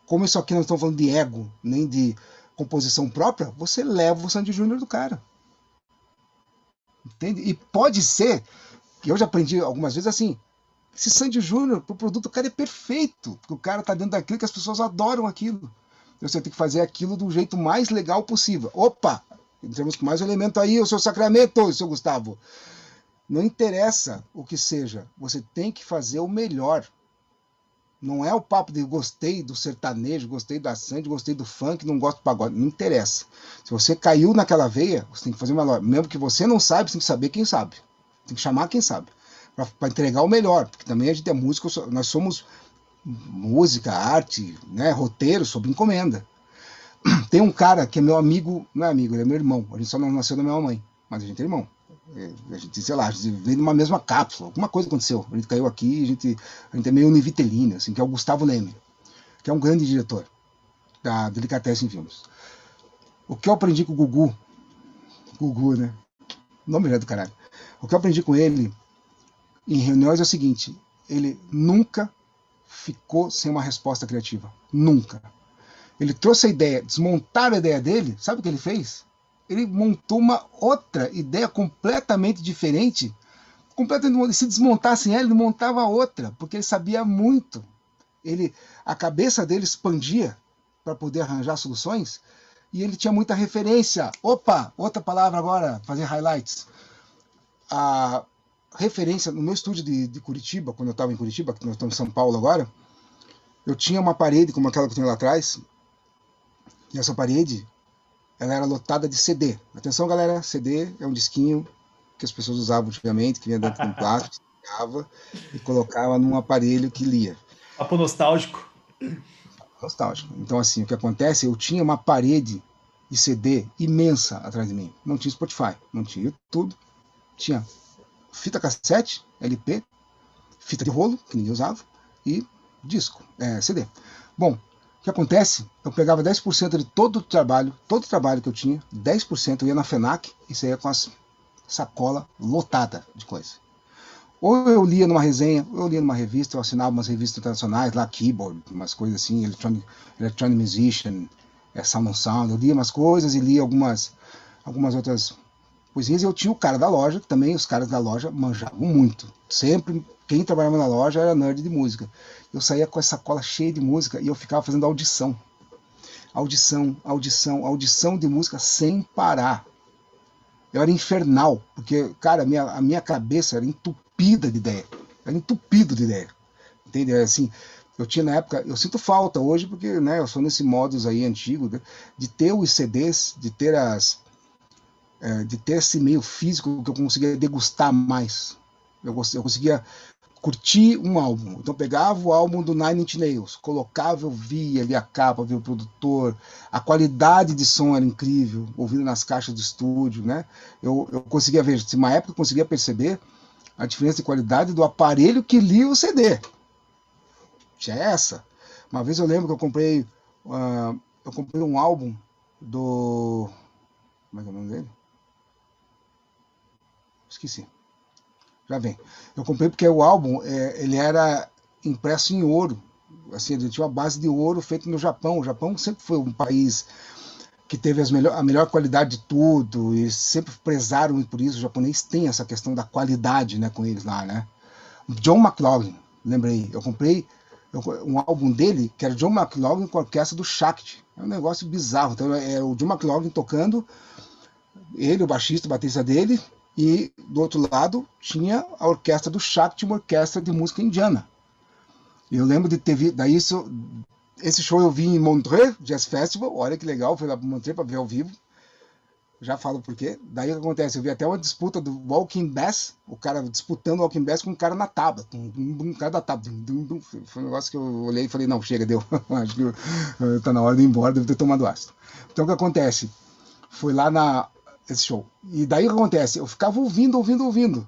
como isso aqui não estamos falando de ego, nem de composição própria, você leva o Sandy Júnior do cara. Entende? E pode ser, que eu já aprendi algumas vezes assim, esse Sandy Júnior, o produto do cara é perfeito, o cara tá dentro daquilo que as pessoas adoram aquilo. Você tem que fazer aquilo do jeito mais legal possível. Opa! Temos com mais um elemento aí, o seu sacramento, seu Gustavo. Não interessa o que seja, você tem que fazer o melhor. Não é o papo de gostei do sertanejo, gostei da Sandy, gostei do funk, não gosto do pagode. Não interessa. Se você caiu naquela veia, você tem que fazer o melhor. Mesmo que você não saiba, você tem que saber quem sabe. Tem que chamar quem sabe. Para entregar o melhor. Porque também a gente é músico, nós somos música, arte, né, roteiro sob encomenda. Tem um cara que é meu amigo, não é amigo, ele é meu irmão. A gente só não nasceu da mesma mãe, mas a gente é irmão. É, a gente, sei lá, a gente veio numa mesma cápsula, alguma coisa aconteceu. A gente caiu aqui, a gente, a gente é meio univitelino, assim, que é o Gustavo Leme, que é um grande diretor da Delicatessen Filmes. O que eu aprendi com o Gugu, Gugu, né? O nome é do caralho. O que eu aprendi com ele em reuniões é o seguinte: ele nunca ficou sem uma resposta criativa. Nunca. Ele trouxe a ideia, desmontaram a ideia dele, sabe o que ele fez? Ele montou uma outra ideia completamente diferente. Completamente, se desmontassem ela, ele montava outra, porque ele sabia muito. Ele, a cabeça dele expandia para poder arranjar soluções e ele tinha muita referência. Opa, outra palavra agora, fazer highlights. A referência no meu estúdio de, de Curitiba, quando eu estava em Curitiba, que nós estamos em São Paulo agora, eu tinha uma parede como aquela que eu tenho lá atrás, e essa parede ela era lotada de CD. Atenção, galera, CD é um disquinho que as pessoas usavam antigamente, que vinha dentro de um plástico, e colocava num aparelho que lia. Papo nostálgico. Nostálgico. Então, assim, o que acontece, eu tinha uma parede de CD imensa atrás de mim. Não tinha Spotify, não tinha YouTube, tinha fita cassete, LP, fita de rolo, que ninguém usava, e disco, é, CD. Bom, o que acontece? Eu pegava 10% de todo o trabalho, todo o trabalho que eu tinha, 10% eu ia na FENAC e saía com as sacola lotada de coisa. Ou eu lia numa resenha, ou eu lia numa revista, eu assinava umas revistas internacionais, lá Keyboard, umas coisas assim, Electronic, Electronic Musician, é, Sound on Sound, eu lia umas coisas e lia algumas, algumas outras coisinhas. Eu tinha o cara da loja, que também os caras da loja manjavam muito. Sempre, quem trabalhava na loja era nerd de música eu saía com essa cola cheia de música e eu ficava fazendo audição. Audição, audição, audição de música sem parar. Eu era infernal, porque, cara, a minha, a minha cabeça era entupida de ideia. Era entupido de ideia. Entende? Assim, eu tinha na época, eu sinto falta hoje, porque né, eu sou nesse modus aí antigo, né, de ter os CDs, de ter as. É, de ter esse meio físico que eu conseguia degustar mais. Eu, eu conseguia curti um álbum. Então pegava o álbum do Nine Inch Nails, colocava, eu via, via a capa, via o produtor, a qualidade de som era incrível, ouvindo nas caixas do estúdio, né? Eu, eu conseguia ver, se uma época eu conseguia perceber a diferença de qualidade do aparelho que lia o CD. Tinha essa. Uma vez eu lembro que eu comprei, uh, eu comprei um álbum do, como é que é o nome dele? Esqueci já vem. Eu comprei porque o álbum é, ele era impresso em ouro, assim, ele tinha uma base de ouro feito no Japão. O Japão sempre foi um país que teve melhor, a melhor qualidade de tudo e sempre prezaram por isso. O japonês tem essa questão da qualidade, né, com eles lá, né? John McLaughlin, lembrei, eu comprei um álbum dele que era John McLaughlin com a orquestra do Shakti. É um negócio bizarro. Então é o John McLaughlin tocando, ele, o baixista, o batista dele, e do outro lado tinha a orquestra do Shakti, uma orquestra de música indiana. Eu lembro de ter visto, daí isso, esse show eu vi em Montreux Jazz Festival, olha que legal, fui lá para Montreux para ver ao vivo. Já falo por quê. Daí o que acontece? Eu vi até uma disputa do Walking Bass, o cara disputando o Walking Bass com um cara na tábua, um cara da tábua. Foi um negócio que eu olhei e falei, não, chega, deu. Acho que está na hora de ir embora, devo ter tomado ácido. Então o que acontece? Foi lá na esse show. E daí o que acontece? Eu ficava ouvindo, ouvindo, ouvindo.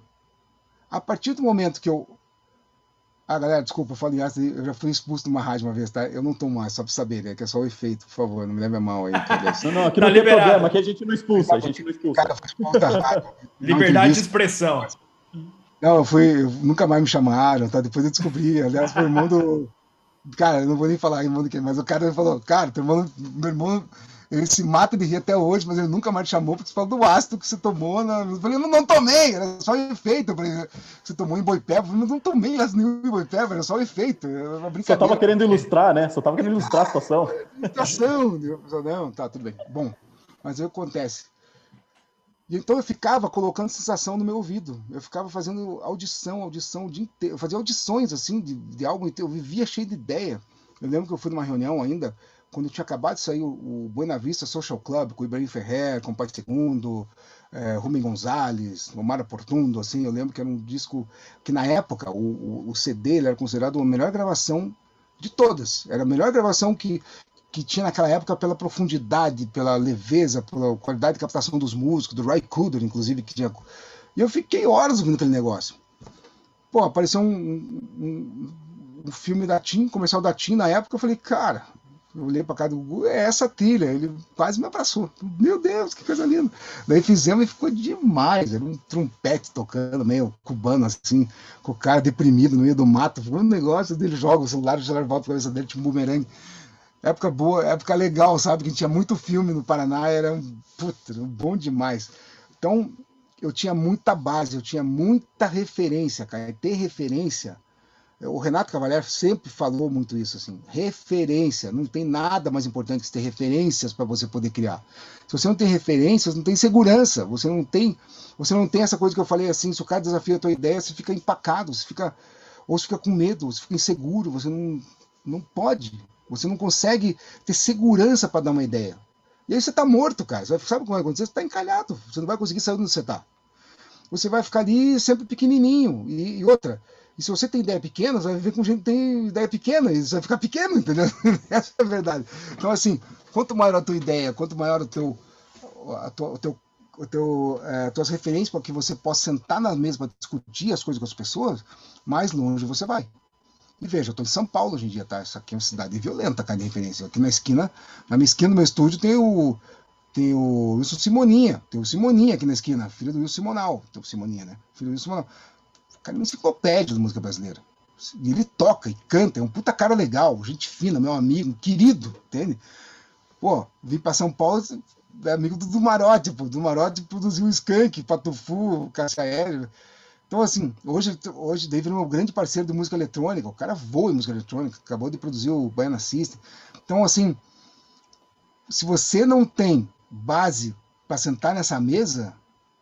A partir do momento que eu. Ah, galera, desculpa, eu falei eu já fui expulso de uma rádio uma vez, tá? Eu não tô mais, só pra saber, né? Que é só o efeito, por favor, não me leve a mão aí. não, não, aqui tá não tem liberado. problema, aqui a gente não expulsa, a gente não expulsa. Cara, Liberdade de expressão. Não, eu fui. Eu, nunca mais me chamaram, tá? Depois eu descobri. Aliás, foi irmão do. Cara, eu não vou nem falar irmão do quem, mas o cara falou, cara, teu irmão, meu irmão, ele se mata de rir até hoje, mas ele nunca mais te chamou porque você falou do ácido que você tomou. Na... Eu falei, não, não tomei, era só efeito. Eu falei, você tomou em boipeba? Eu falei, não tomei ácido nenhum em boipeba, era só efeito. Era uma Só tava querendo ilustrar, né? Só tava querendo ilustrar a situação. Ilustração. Não, tá, tudo bem. Bom, mas aí acontece. E então eu ficava colocando sensação no meu ouvido. Eu ficava fazendo audição, audição o dia inteiro. Eu fazia audições assim de, de algo inteiro. Eu vivia cheio de ideia. Eu lembro que eu fui numa reunião ainda, quando tinha acabado de sair o, Buena Vista Social Club, com o Ibrahim Ferrer, com o Pai Segundo, é, Gonzalez, Omar Portundo, assim, eu lembro que era um disco que na época o, o, o CD era considerado a melhor gravação de todas. Era a melhor gravação que, que tinha naquela época pela profundidade, pela leveza, pela qualidade de captação dos músicos, do Ray Cooder, inclusive, que tinha. E eu fiquei horas ouvindo aquele negócio. Pô, apareceu um, um, um filme da TIM, comercial da TIM na época, eu falei, cara, eu olhei para cá do Gugu, é essa trilha. Ele quase me abraçou. Meu Deus, que coisa linda. Daí fizemos e ficou demais. Era um trompete tocando, meio cubano assim, com o cara deprimido no meio do mato. Foi um negócio dele joga o celular, o celular volta a cabeça dele, tipo um bumerangue época boa, época legal, sabe? Que tinha muito filme no Paraná, era um, bom demais. Então, eu tinha muita base, eu tinha muita referência, cara. E ter referência, o Renato Cavalier sempre falou muito isso, assim, referência, não tem nada mais importante que ter referências para você poder criar. Se você não tem referências, não tem segurança, você não tem, você não tem essa coisa que eu falei assim, se o cara desafia a tua ideia, você fica empacado, você fica, ou você fica com medo, você fica inseguro, você não, não pode, você não consegue ter segurança para dar uma ideia. E aí você está morto, cara. Você sabe o que vai acontecer? Você está encalhado. Você não vai conseguir sair onde você está. Você vai ficar ali sempre pequenininho. E, e, outra, e se você tem ideia pequena, você vai viver com gente que tem ideia pequena. E você vai ficar pequeno, entendeu? Essa é a verdade. Então, assim, quanto maior a tua ideia, quanto maior o teu, a tua, o teu o teu, é, tuas referências para que você possa sentar na mesa para discutir as coisas com as pessoas, mais longe você vai. E veja, eu estou em São Paulo hoje em dia, tá? Isso aqui é uma cidade violenta, cara, de referência. Aqui na esquina, na minha esquina do meu estúdio tem o tem o Wilson Simoninha, tem o Simoninha aqui na esquina, filho do Wilson Simonal, tem o Simoninha, né? Filho do Wilson Simonal. Cara é uma enciclopédia da música brasileira. Ele toca e canta, é um puta cara legal, gente fina, meu amigo, querido, entende? Pô, vim para São Paulo, é amigo do Dumarote, pô. Dumarote produziu o Skank, Patufu, Cascaélio. Então, assim, hoje, hoje David é meu grande parceiro de música eletrônica, o cara voa em música eletrônica, acabou de produzir o Baiana System. Então, assim, se você não tem base para sentar nessa mesa,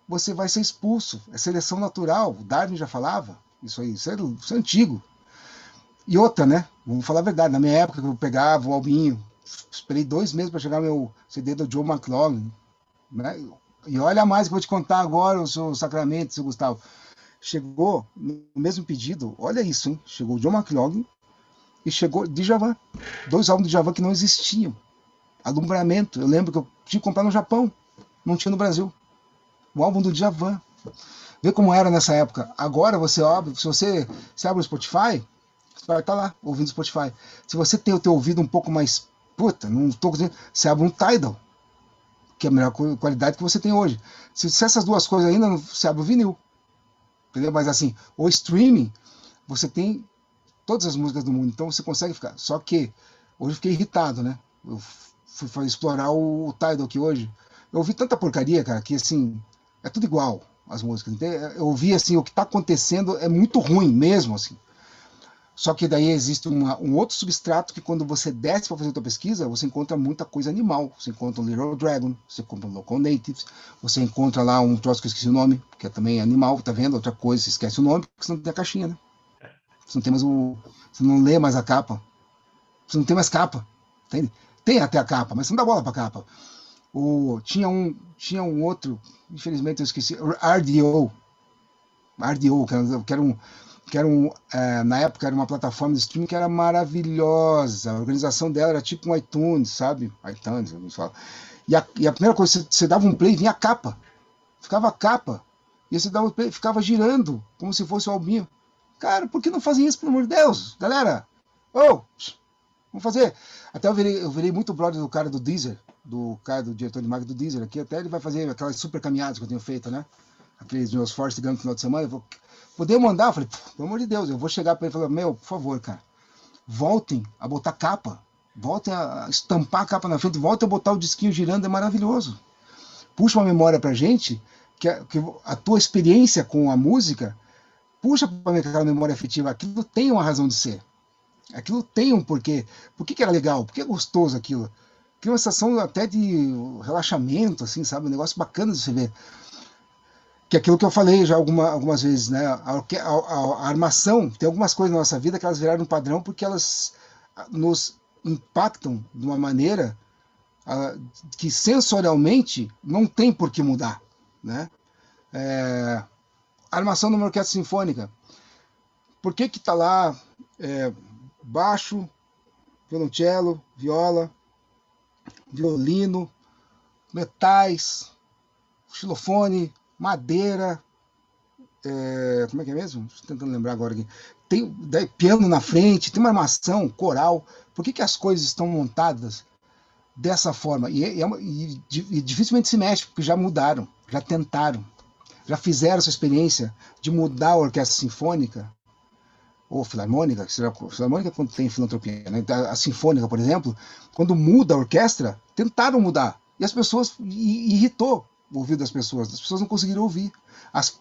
você vai ser expulso. É seleção natural, o Darwin já falava, isso aí, isso é, isso é antigo. E outra, né? Vamos falar a verdade, na minha época eu pegava o Albinho, esperei dois meses para chegar meu CD do Joe McLaughlin, né? E olha mais que eu vou te contar agora, o seu Sacramento, seu Gustavo chegou no mesmo pedido, olha isso, hein? Chegou o John McLaughlin e chegou Djavan. Dois álbuns de Djavan que não existiam. Alumbramento, eu lembro que eu tinha que comprar no Japão, não tinha no Brasil. O álbum do Djavan. Vê como era nessa época. Agora você abre, se você se abre o Spotify, você vai estar lá ouvindo o Spotify. Se você tem o teu ouvido um pouco mais puta, não dizendo, você abre um Tidal, que é a melhor qualidade que você tem hoje. Se, se essas duas coisas ainda, você abre o vinil. Entendeu? Mas assim, o streaming, você tem todas as músicas do mundo, então você consegue ficar. Só que hoje eu fiquei irritado, né? Eu fui explorar o, Tidal aqui hoje. Eu ouvi tanta porcaria, cara, que assim, é tudo igual as músicas. Eu ouvi assim, o que está acontecendo é muito ruim mesmo, assim. Só que daí existe uma, um outro substrato que quando você desce para fazer a sua pesquisa, você encontra muita coisa animal. Você encontra um Little Dragon, você encontra um Local Natives, você encontra lá um troço que eu esqueci o nome, que é também animal, tá vendo? Outra coisa, você esquece o nome, porque você não tem a caixinha, né? Você não tem mais o. Você não lê mais a capa. Você não tem mais capa. Entende? Tem até a capa, mas você não dá bola pra capa. O, tinha, um, tinha um outro, infelizmente eu esqueci, RDO. RDO, que era, um que era um, é, na época era uma plataforma de streaming que era maravilhosa. A organização dela era tipo um iTunes, sabe? iTunes, vamos falar. E a, e a primeira coisa, você, você dava um play, vinha a capa. Ficava a capa. E você dava um play, ficava girando, como se fosse o albinho. Cara, por que não fazem isso, pelo amor de Deus? Galera, oh, vamos fazer. Até eu virei, eu virei muito brother do cara do Deezer, do cara do diretor de marketing do Deezer aqui. Até ele vai fazer aquelas super caminhadas que eu tenho feito, né? Aqueles meus Force Gump no final de semana. Eu vou poder mandar, eu falei, pelo amor de Deus, eu vou chegar para ele e falar, meu, por favor, cara, voltem a botar capa, voltem a estampar a capa na frente, voltem a botar o disquinho girando, é maravilhoso. Puxa uma memória pra gente, que a, que a tua experiência com a música, puxa para aquela memória afetiva, aquilo tem uma razão de ser. Aquilo tem um porquê. Por que, que era legal? Por que é gostoso aquilo? Cria uma sensação até de relaxamento, assim, sabe? Um negócio bacana de se ver que é aquilo que eu falei já alguma, algumas vezes, né? A, a, a, armação tem algumas coisas na nossa vida que elas viraram um padrão porque elas nos impactam de uma maneira uh, que sensorialmente não tem por que mudar, né? É, armação numa orquestra sinfônica. Por que que tá lá é, baixo, violoncelo, viola, violino, metais, xilofone, madeira. É, como é que é mesmo? Estou tentando lembrar agora aqui. Tem daí, piano na frente, tem uma armação, coral. Por que, que as coisas estão montadas dessa forma? E, e, e, e dificilmente se mexe, porque já mudaram, já tentaram, já fizeram essa experiência de mudar a orquestra sinfônica ou filarmônica, filarmônica quando tem filantropia, né? a, a sinfônica, por exemplo, quando muda a orquestra, tentaram mudar e as pessoas irritou o ouvido das pessoas. As pessoas não conseguiram ouvir. As,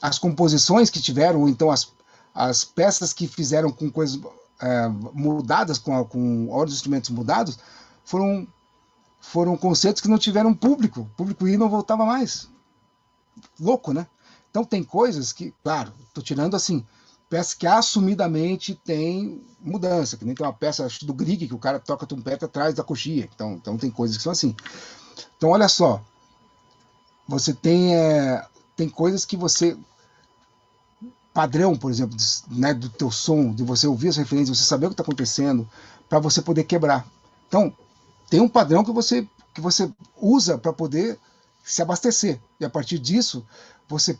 as composições que tiveram, ou então as, as peças que fizeram com coisas é, mudadas, com, a, com os instrumentos mudados, foram, foram conceitos que não tiveram público. O público e não voltava mais. Louco, né? Então tem coisas que, claro, estou tirando assim, peças que assumidamente tem mudança, que nem tem uma peça do Grieg que o cara toca trompete atrás da coxia. Então, então tem coisas que são assim. Então olha só, você tem, é, tem coisas que você padrão, por exemplo, né, do teu som, de você ouvir as referências, você saber o que está acontecendo, para você poder quebrar. Então, tem um padrão que você que você usa para poder se abastecer. E a partir disso, você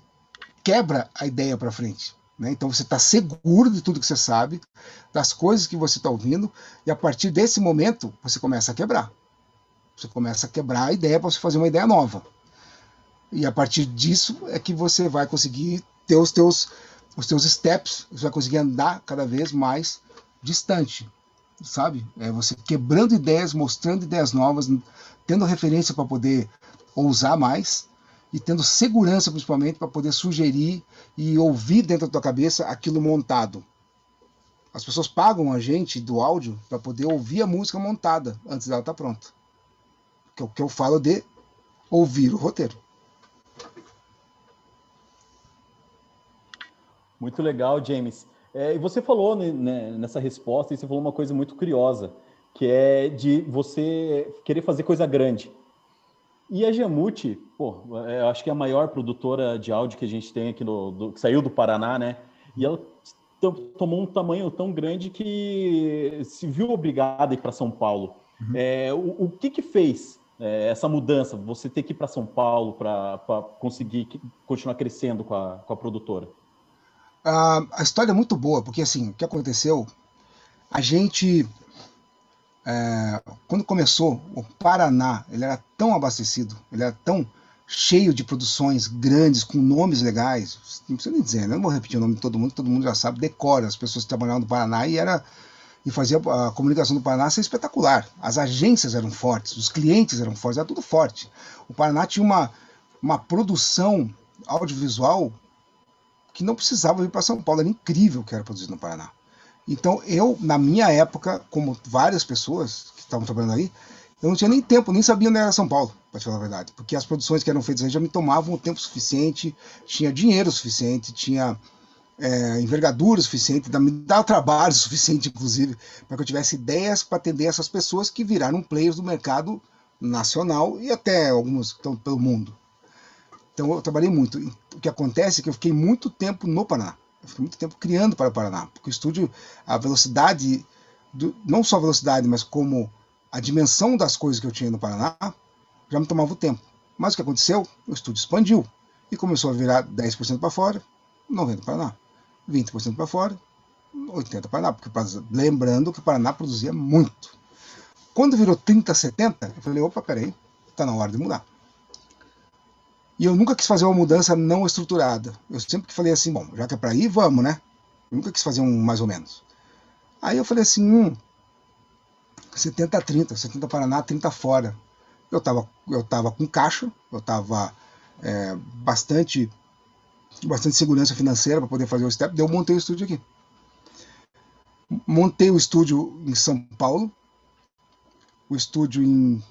quebra a ideia para frente. Né? Então você está seguro de tudo que você sabe, das coisas que você está ouvindo, e a partir desse momento você começa a quebrar. Você começa a quebrar a ideia para você fazer uma ideia nova. E a partir disso é que você vai conseguir ter os teus, os teus steps, você vai conseguir andar cada vez mais distante, sabe? É você quebrando ideias, mostrando ideias novas, tendo referência para poder ousar mais e tendo segurança principalmente para poder sugerir e ouvir dentro da tua cabeça aquilo montado. As pessoas pagam a gente do áudio para poder ouvir a música montada antes dela estar tá pronta. Que é o que eu falo de ouvir o roteiro. Muito legal, James. É, e você falou né, né, nessa resposta, e você falou uma coisa muito curiosa, que é de você querer fazer coisa grande. E a Jamute, pô, é, eu acho que é a maior produtora de áudio que a gente tem aqui no, do, que saiu do Paraná, né? E ela tomou um tamanho tão grande que se viu obrigada a ir para São Paulo. Uhum. É, o, o, que que fez é, essa mudança? Você ter que ir para São Paulo para conseguir continuar crescendo com a, com a produtora? a, a história é muito boa, porque assim, o que aconteceu? A gente, é, quando começou, o Paraná, ele era tão abastecido, ele era tão cheio de produções grandes, com nomes legais, não precisa nem dizer, né? não vou repetir o nome de todo mundo, todo mundo já sabe, decora as pessoas trabalhavam no Paraná e era e fazia a comunicação do Paraná ser espetacular. As agências eram fortes, os clientes eram fortes, era tudo forte. O Paraná tinha uma, uma produção audiovisual que não precisava vir para São Paulo, era incrível o que era produzido no Paraná. Então eu, na minha época, como várias pessoas que estavam trabalhando aí, eu não tinha nem tempo, nem sabia onde era São Paulo, para falar a verdade, porque as produções que eram feitas aí já me tomavam o tempo suficiente, tinha dinheiro suficiente, tinha é, envergadura suficiente, me dava trabalho suficiente, inclusive, para que eu tivesse ideias para atender essas pessoas que viraram players do mercado nacional e até alguns que estão pelo mundo. Então eu trabalhei muito. O que acontece é que eu fiquei muito tempo no Paraná. Eu fiquei muito tempo criando para o Paraná, porque o estúdio, a velocidade, do, não só a velocidade, mas como a dimensão das coisas que eu tinha no Paraná, já me tomava o tempo. Mas o que aconteceu? O estúdio expandiu e começou a virar 10% para fora, 90% para Paraná, 20% para fora, 80% para Paraná, porque lembrando que o Paraná produzia muito. Quando virou 30, 70, eu falei, opa, peraí, está na hora de mudar. E eu nunca quis fazer uma mudança não estruturada. Eu sempre falei assim, bom, já que é para ir, vamos, né? Eu nunca quis fazer um mais ou menos. Aí eu falei assim, hum, 70 30, 70 Paraná, 30 fora. Eu estava eu tava com caixa, eu estava é, bastante bastante segurança financeira para poder fazer o step, daí eu montei o estúdio aqui. Montei o estúdio em São Paulo. O estúdio em...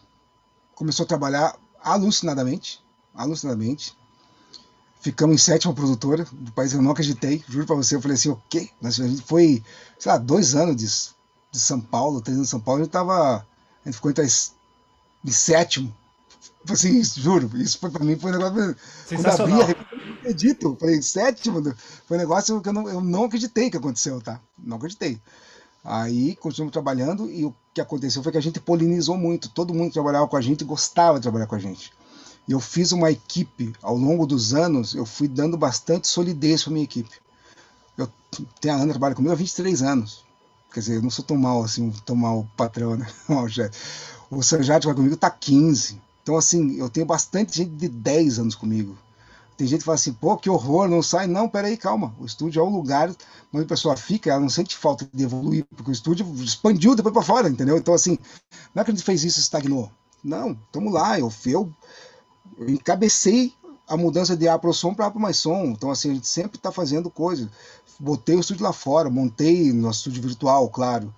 começou a trabalhar alucinadamente, alucinadamente. Ficamos em sétima produtora do país, eu não acreditei, juro para você, eu falei assim, o quê? A gente foi, sei lá, dois anos de, de São Paulo, três anos de São Paulo, a gente tava, a gente ficou entre em sétimo, assim, juro, isso foi, para mim foi um negócio, quando abri, eu acredito, falei, sétimo, foi um negócio que eu não, eu não acreditei que aconteceu, tá? Não acreditei. Aí continuamos trabalhando e o que aconteceu foi que a gente polinizou muito. Todo mundo que trabalhava com a gente gostava de trabalhar com a gente eu fiz uma equipe ao longo dos anos, eu fui dando bastante solidez para minha equipe. Eu tenho a Ana trabalha comigo há 23 anos. Quer dizer, eu não sou tão mal assim, tão mal patrão, né? O Sanjat vai comigo tá 15. Então, assim, eu tenho bastante gente de 10 anos comigo. Tem gente que fala assim, pô, que horror, não sai. Não, peraí, calma. O estúdio é um lugar onde a pessoa fica, ela não sente falta de evoluir, porque o estúdio expandiu depois para fora, entendeu? Então, assim, não é que a gente fez isso e estagnou. Não, estamos lá. Eu eu encabecei a mudança de A para o som para mais som. Então, assim, a gente sempre está fazendo coisas. Botei o estúdio lá fora, montei nosso estúdio virtual, claro.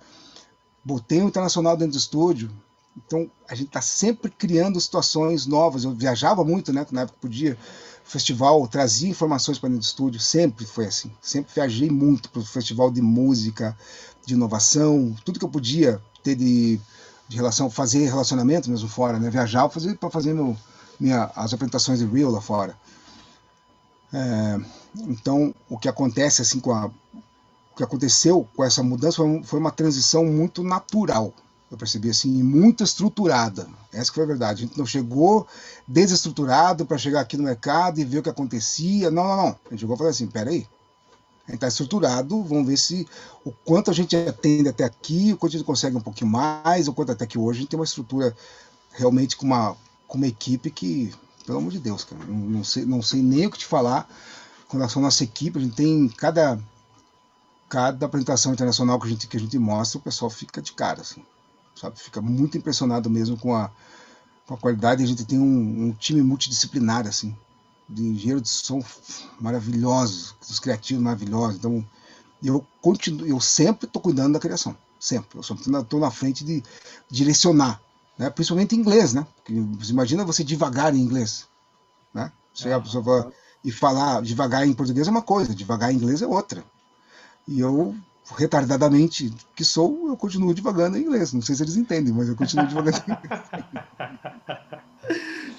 Botei o internacional dentro do estúdio. Então, a gente está sempre criando situações novas. Eu viajava muito, né? Na época podia. festival trazia informações para dentro do estúdio, sempre foi assim. Sempre viajei muito para o festival de música, de inovação, tudo que eu podia ter de, de relação, fazer relacionamento mesmo fora, né? Viajar para fazer meu, minha, as apresentações de Rio lá fora. É, então, o que acontece assim com a, o que aconteceu com essa mudança foi, foi uma transição muito natural. Eu percebi assim, muito estruturada. Essa foi a verdade. A gente não chegou desestruturado para chegar aqui no mercado e ver o que acontecia. Não, não, não. A gente chegou e falou assim: peraí, a gente está estruturado, vamos ver se o quanto a gente atende até aqui, o quanto a gente consegue um pouquinho mais, o quanto até que hoje a gente tem uma estrutura realmente com uma, com uma equipe que, pelo amor de Deus, cara, não, não, sei, não sei nem o que te falar com relação à nossa equipe. A gente tem cada, cada apresentação internacional que a, gente, que a gente mostra, o pessoal fica de cara, assim, sabe? Fica muito impressionado mesmo com a, com a qualidade. A gente tem um, um time multidisciplinar, assim, de engenheiro de som maravilhosos, dos criativos maravilhosos. Então, eu continuo, eu sempre estou cuidando da criação, sempre. Eu estou na frente de direcionar né? principalmente em inglês, né? Porque você imagina você devagar em inglês, né? Você é, a pessoa e falar devagar em português é uma coisa, devagar em inglês é outra. E eu retardadamente que sou, eu continuo devagando em inglês. Não sei se eles entendem, mas eu continuo devagando em inglês.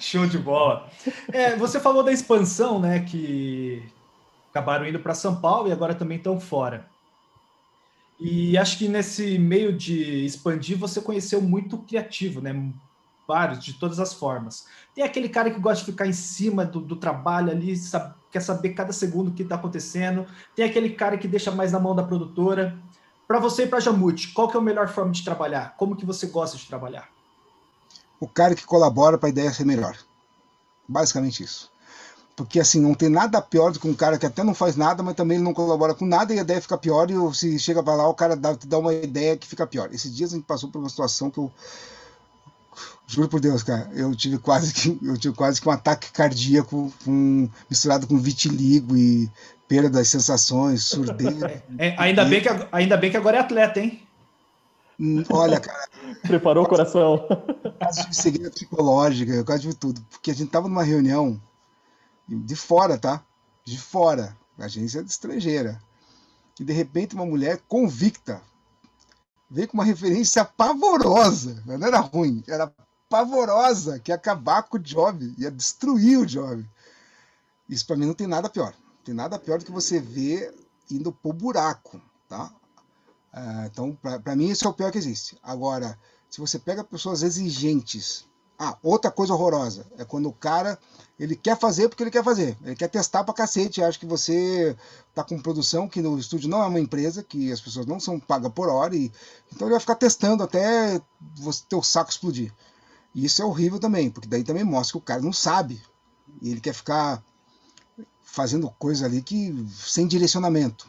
Show de bola. É, você falou da expansão, né? Que acabaram indo para São Paulo e agora também estão fora. E acho que nesse meio de expandir, você conheceu muito criativo, né? Vários, de todas as formas. Tem aquele cara que gosta de ficar em cima do, do trabalho ali, sabe, quer saber cada segundo o que está acontecendo. Tem aquele cara que deixa mais na mão da produtora. Para você e para Jamute, qual que é a melhor forma de trabalhar? Como que você gosta de trabalhar? O cara que colabora para a ideia ser melhor. Basicamente isso. Porque assim, não tem nada pior do que um cara que até não faz nada, mas também ele não colabora com nada e a ideia fica pior. E se chega para lá, o cara dá, te dá uma ideia que fica pior. Esses dias a gente passou por uma situação que eu. Juro por Deus, cara, eu tive quase que, eu tive quase que um ataque cardíaco com, misturado com vitiligo e perda das sensações, surdez. É, ainda, bem que, ainda bem que agora é atleta, hein? Hum, olha, cara. Preparou o coração. Quase tive cegueira psicológica, eu quase tive tudo. Porque a gente tava numa reunião de fora, tá? De fora, agência estrangeira. E de repente uma mulher convicta veio com uma referência pavorosa, não era ruim, era pavorosa, que ia acabar com o job, ia destruir o job. Isso para mim não tem nada pior. Tem nada pior do que você ver indo pro buraco, tá? É, então, para mim, isso é o pior que existe. Agora, se você pega pessoas exigentes, ah, outra coisa horrorosa é quando o cara ele quer fazer porque ele quer fazer, ele quer testar pra cacete, acha que você tá com produção, que no estúdio não é uma empresa, que as pessoas não são pagas por hora, e então ele vai ficar testando até você o saco explodir. E isso é horrível também, porque daí também mostra que o cara não sabe, E ele quer ficar fazendo coisa ali que sem direcionamento.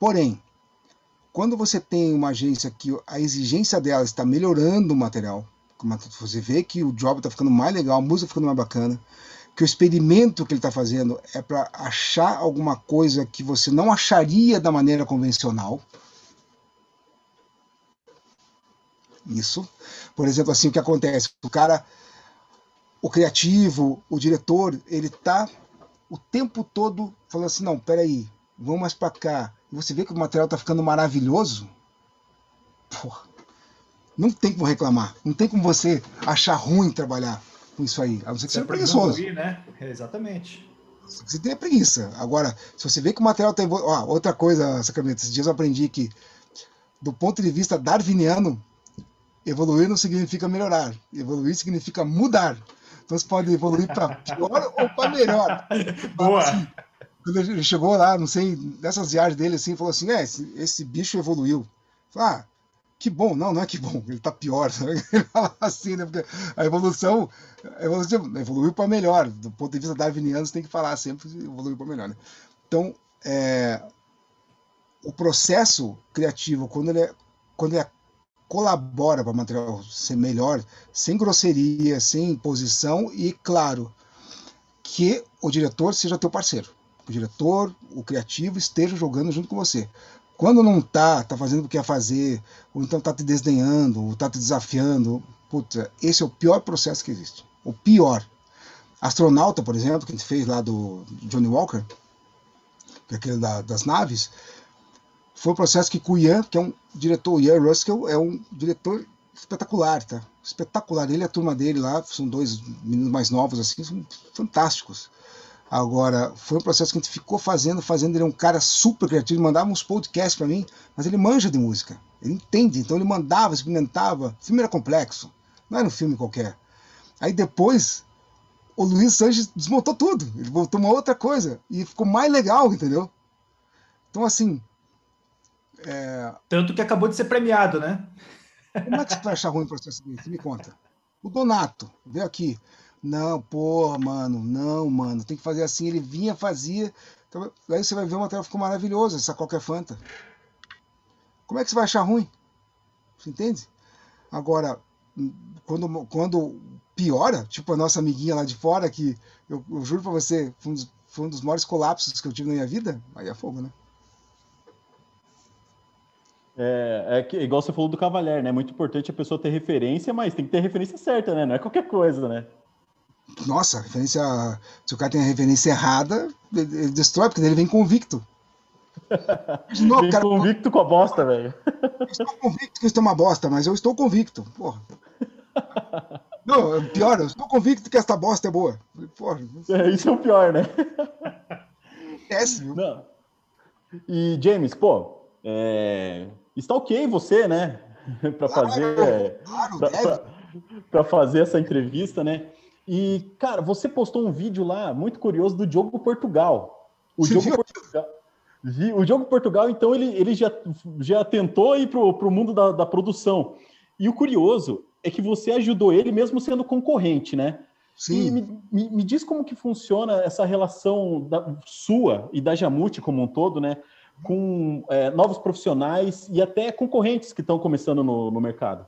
Porém, quando você tem uma agência que a exigência dela está melhorando o material, você vê que o job está ficando mais legal, a música ficando mais bacana, que o experimento que ele está fazendo é para achar alguma coisa que você não acharia da maneira convencional. Isso. Por exemplo, assim, o que acontece? O cara, o criativo, o diretor, ele está o tempo todo falando assim, não, peraí, vamos mais para cá. E você vê que o material está ficando maravilhoso. Porra, não tem como reclamar. Não tem como você achar ruim trabalhar com isso aí. A não ser que você seja preguiçoso. Ouvir, né? exatamente. Você tem a preguiça. Agora, se você vê que o material tem. Ó, outra coisa, Sacramento, esses dias eu aprendi que, do ponto de vista darwiniano, evoluir não significa melhorar. Evoluir significa mudar. Então você pode evoluir para pior ou para melhor. Boa! Assim, quando ele chegou lá, não sei, nessas viagens dele, assim, falou assim: é, esse, esse bicho evoluiu. Ah, que bom, não, não é que bom, ele tá pior. Ele fala assim, né? Porque a evolução, a evolução evoluiu para melhor. Do ponto de vista darwiniano, você tem que falar sempre evoluiu para melhor. Né? Então, é, o processo criativo, quando ele, é, quando ele colabora para o material ser melhor, sem grosseria, sem imposição e, claro, que o diretor seja teu parceiro. O diretor, o criativo, esteja jogando junto com você. Quando não tá, tá fazendo o que quer fazer, ou então tá te desdenhando, ou tá te desafiando, puta, esse é o pior processo que existe. O pior. Astronauta, por exemplo, que a gente fez lá do Johnny Walker, que é aquele da, das naves, foi um processo que o Ian, que é um diretor, o Ian Ruskell é um diretor espetacular, tá? Espetacular. Ele e a turma dele lá, são dois meninos mais novos, assim, são fantásticos. Agora, foi um processo que a gente ficou fazendo, fazendo. Ele é um cara super criativo, ele mandava uns podcasts para mim, mas ele manja de música, ele entende, então ele mandava, experimentava. O filme era complexo, não era um filme qualquer. Aí depois, o Luiz Sanches desmontou tudo, ele voltou uma outra coisa e ficou mais legal, entendeu? Então, assim. É... Tanto que acabou de ser premiado, né? Como é que você vai achar ruim o processo desse? Me conta. O Donato veio aqui. Não, porra, mano, não, mano, tem que fazer assim. Ele vinha, fazia. Então, aí você vai ver o material ficou maravilhoso, essa qualquer Fanta. Como é que você vai achar ruim? Você entende? Agora, quando, quando piora, tipo a nossa amiguinha lá de fora, que eu, eu juro pra você, foi um, dos, foi um dos maiores colapsos que eu tive na minha vida, aí é fogo, né? É, é que, igual você falou do Cavalier, né? É muito importante a pessoa ter referência, mas tem que ter referência certa, né? Não é qualquer coisa, né? Nossa, referência. Se o cara tem a referência errada, ele destrói, porque ele vem convicto. Não, vem cara, convicto com a bosta, velho. Estou convicto que isso é uma bosta, mas eu estou convicto. Porra. Não, pior, eu estou convicto que esta bosta é boa. Porra. É, isso é o pior, né? Péssimo. Não. E, James, pô, é... está ok você, né? para fazer. Claro, claro, para fazer essa entrevista, né? E, cara, você postou um vídeo lá muito curioso do Diogo Portugal. O Diogo Portugal. O Diogo Portugal, então, ele, ele já, já tentou ir para o mundo da, da produção. E o curioso é que você ajudou ele mesmo sendo concorrente, né? Sim. E me, me, me, diz como que funciona essa relação da, sua e da Jamute como um todo, né? Com é, novos profissionais e até concorrentes que estão começando no, no mercado.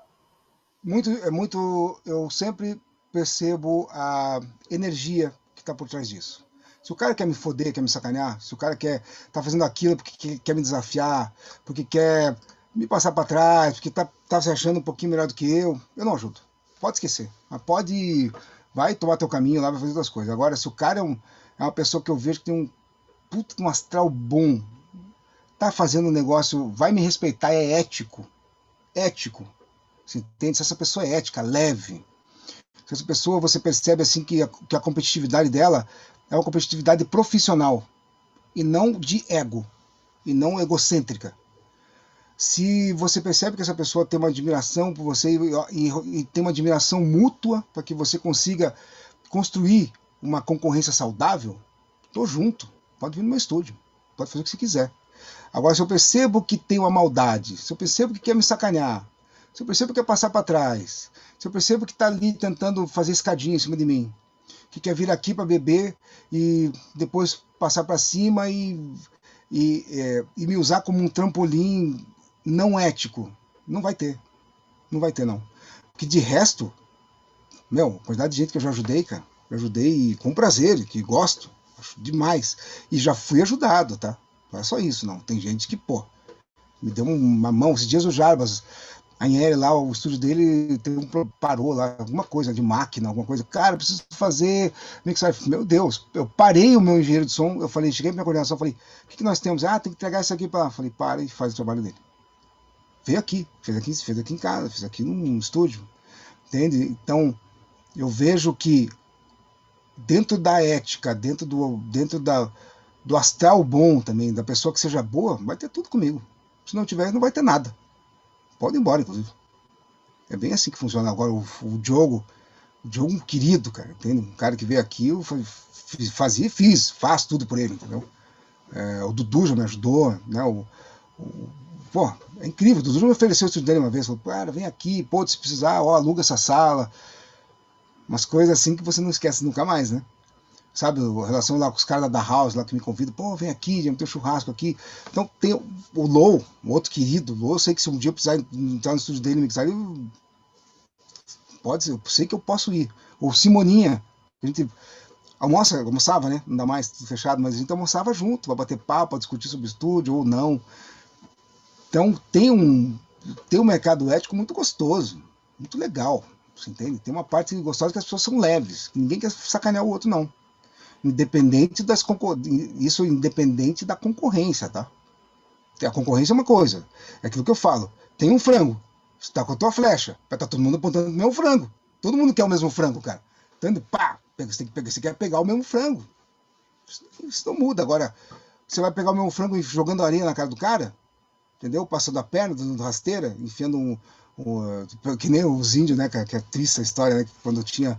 Muito, é muito. Eu sempre percebo a energia que está por trás disso. Se o cara quer me foder, quer me sacanear, se o cara quer tá fazendo aquilo porque quer me desafiar, porque quer me passar para trás, porque tá, tá se achando um pouquinho melhor do que eu, eu não ajudo. Pode esquecer. Mas pode. Vai tomar teu caminho lá, vai fazer outras coisas. Agora, se o cara é, um, é uma pessoa que eu vejo que tem um puto um astral bom, tá fazendo um negócio, vai me respeitar, é ético. Ético. Você entende? Se essa pessoa é ética, leve, essa pessoa você percebe assim que a, que a competitividade dela é uma competitividade profissional e não de ego e não egocêntrica. Se você percebe que essa pessoa tem uma admiração por você e, e, e tem uma admiração mútua para que você consiga construir uma concorrência saudável, tô junto. Pode vir no meu estúdio, pode fazer o que você quiser. Agora, se eu percebo que tem uma maldade, se eu percebo que quer me sacanear, se eu percebo que quer passar para trás, se eu percebo que está ali tentando fazer escadinha em cima de mim, que quer vir aqui para beber e depois passar para cima e, e, é, e me usar como um trampolim não ético. Não vai ter. Não vai ter, não. Porque de resto, meu, quantidade de gente que eu já ajudei, cara, eu ajudei com prazer, que gosto, acho demais. E já fui ajudado, tá? Não é só isso, não. Tem gente que, pô, me deu uma mão. Esses dias o Jarbas, a Inhere lá, o estúdio dele tem um, parou lá, alguma coisa de máquina, alguma coisa. Cara, preciso fazer mixagem. Meu Deus, eu parei o meu engenheiro de som, eu falei, cheguei pra minha coordenação, falei, o que, que nós temos? Ah, tem que entregar isso aqui para lá. Falei, para e faz o trabalho dele. Veio aqui, fez aqui, fez aqui em casa, fez aqui num estúdio. Entende? Então, eu vejo que dentro da ética, dentro do, dentro da, do astral bom também, da pessoa que seja boa, vai ter tudo comigo. Se não tiver, não vai ter nada. Pode ir embora, inclusive. É bem assim que funciona. Agora, o, o Diogo, o Diogo um querido, cara, entende? Um cara que veio aqui, eu fazia e fiz, faz tudo por ele, entendeu? É, o Dudu já me ajudou, né? O, o, pô, é incrível. O Dudu me ofereceu o estudo dele uma vez, falou, cara, vem aqui, pô, se precisar, ó, aluga essa sala. Umas coisas assim que você não esquece nunca mais, né? Sabe, relação lá com os caras da House lá que me convidam, pô, vem aqui, me tem um churrasco aqui. Então tem o Low, um outro querido, Low, eu sei que se um dia eu precisar entrar no estúdio dele mixar, eu... pode ser, eu sei que eu posso ir. Ou Simoninha, a gente almoça, almoçava, né? Ainda mais tudo fechado, mas a gente almoçava junto, para bater papo, para discutir sobre estúdio ou não. Então tem um, tem um mercado ético muito gostoso, muito legal. Você entende? Tem uma parte gostosa que as pessoas são leves. Ninguém quer sacanear o outro, não. Independente das Isso independente da concorrência, tá? A concorrência é uma coisa. É aquilo que eu falo. Tem um frango. Você tá com a tua flecha. Vai tá todo mundo apontando o mesmo frango. Todo mundo quer o mesmo frango, cara. Então, pá, você, tem que pegar, você quer pegar o mesmo frango. Isso não muda. Agora, você vai pegar o mesmo frango e jogando areia na cara do cara? Entendeu? Passando a perna, dando rasteira, enfiando um, o, que nem os índios, né, que é triste a história, né, que quando tinha,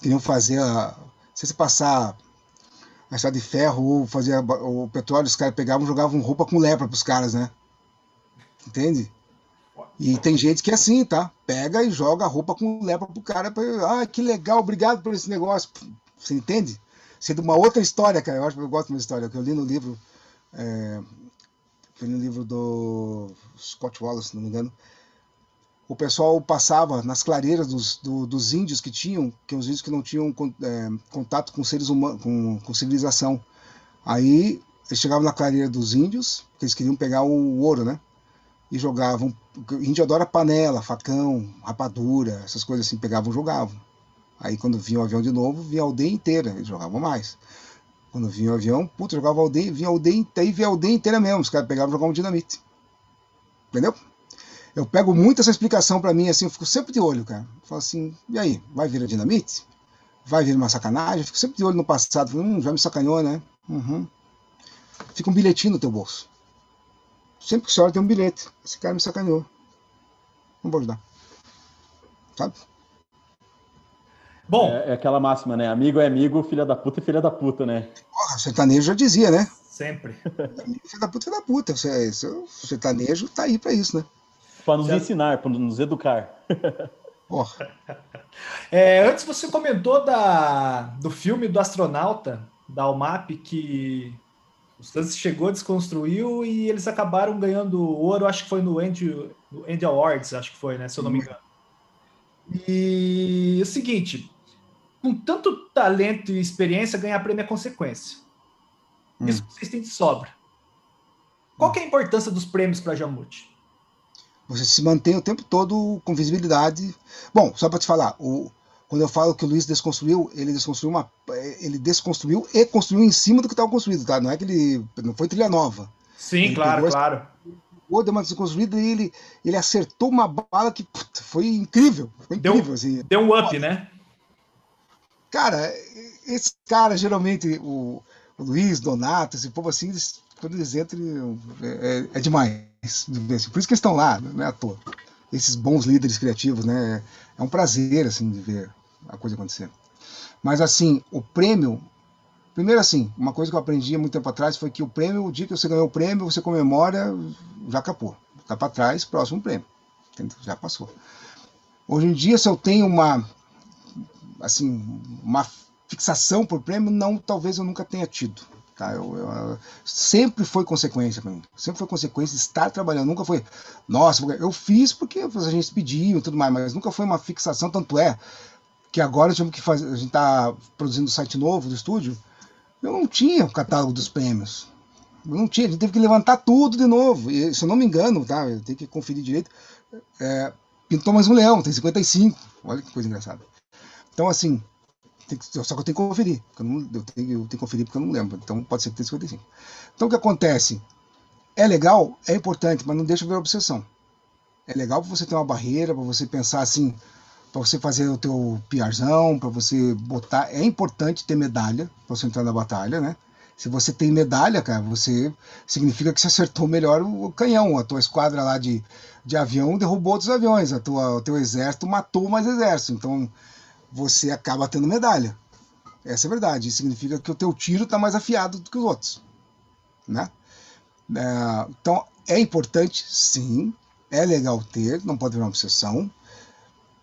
queriam fazer, a, se passar a estrada de ferro ou fazer a, o petróleo, os caras pegavam e jogavam roupa com lepra pros caras, né? Entende? E tem gente que é assim, tá? Pega e joga a roupa com lepra pro cara. Pra, ah, que legal, obrigado por esse negócio. Você entende? Sendo uma outra história, cara. Eu acho que eu gosto de uma história que eu li no livro. É, foi no livro do Scott Wallace, se não me engano o pessoal passava nas clareiras dos, do, dos índios que tinham, que os índios que não tinham é, contato com seres humanos, com, com, civilização. Aí eles chegavam na clareira dos índios, porque eles queriam pegar o ouro, né? E jogavam. O índio adora panela, facão, rapadura, essas coisas assim, pegavam e jogavam. Aí quando vinha o avião de novo, vinha a aldeia inteira, eles jogavam mais. Quando vinha o avião, puta, jogava aldeia, vinha a aldeia e vinha a aldeia inteira mesmo, os caras pegavam e jogavam dinamite. Entendeu? Eu pego muito essa explicação para mim, assim, eu fico sempre de olho, cara. Eu falo assim, e aí, vai vir a dinamite? Vai vir uma sacanagem? Eu fico sempre de olho no passado, falo, hum, já me sacaneou, né? Uhum. Fica um bilhetinho no teu bolso. Sempre que você olha tem um bilhete. Esse cara me sacaneou. Não vou ajudar. Sabe? Bom. É, é, aquela máxima, né? Amigo é amigo, filha da puta e filha da puta, né? Porra, sertanejo já dizia, né? Sempre. filha da puta, filha da puta. O sertanejo tá aí pra isso, né? Para nos Já... ensinar, para nos educar. é, antes você comentou da, do filme do astronauta, da UMAP, que o Stanley chegou, desconstruiu e eles acabaram ganhando ouro, acho que foi no Andy, no Andy Awards, acho que foi, né? Se eu não me engano. E é o seguinte, com tanto talento e experiência, ganhar prêmio é consequência. Isso hum. vocês têm de sobra. Qual que é a importância dos prêmios para Jamute? Você se mantém o tempo todo com visibilidade. Bom, só para te falar, o, quando eu falo que o Luiz desconstruiu, ele desconstruiu uma, ele desconstruiu e construiu em cima do que estava construído, tá? Não é que ele não foi trilha nova. Sim, ele claro, pegou, claro. O deu uma desconstruída e ele, ele acertou uma bala que puta, foi incrível. Foi incrível deu, assim. deu um up, né? Cara, esse cara, geralmente, o, o Luiz, Donato, esse povo assim, eles, quando eles entram, é, é, é demais. Por isso que eles estão lá, não é à toa. Esses bons líderes criativos, né? É um prazer, assim, de ver a coisa acontecer. Mas, assim, o prêmio. Primeiro, assim, uma coisa que eu aprendi há muito tempo atrás foi que o prêmio, o dia que você ganhou o prêmio, você comemora, já acabou. Tá para trás, próximo prêmio. Já passou. Hoje em dia, se eu tenho uma. Assim, uma fixação por prêmio, não, talvez eu nunca tenha tido. Tá? Eu, eu, sempre foi consequência para mim. Sempre foi consequência estar trabalhando. Nunca foi, nossa, eu fiz porque a gente pediu e tudo mais, mas nunca foi uma fixação. Tanto é que agora tivemos que fazer, a gente está produzindo um site novo do estúdio. Eu não tinha o catálogo dos prêmios. Eu não tinha, a gente teve que levantar tudo de novo. E, se eu não me engano, tá? Eu tenho que conferir direito. É, pintou mais um leão, tem 55. Olha que coisa engraçada. Então, assim, que, só que eu tenho que conferir. Eu, não, eu, tenho, eu tenho que conferir porque eu não lembro. Então pode ser que tenha 55. Então o que acontece? É legal, é importante, mas não deixa ver obsessão. É legal para você ter uma barreira, para você pensar assim, para você fazer o teu piarzão, para você botar. É importante ter medalha para você entrar na batalha, né? Se você tem medalha, cara, você significa que você acertou melhor o canhão. A tua esquadra lá de, de avião derrubou outros aviões. A tua, o teu exército matou mais exército. Então, você acaba tendo medalha. Essa é a verdade. Isso significa que o teu tiro está mais afiado do que os outros. Né? É, então, é importante, sim. É legal ter, não pode virar uma obsessão.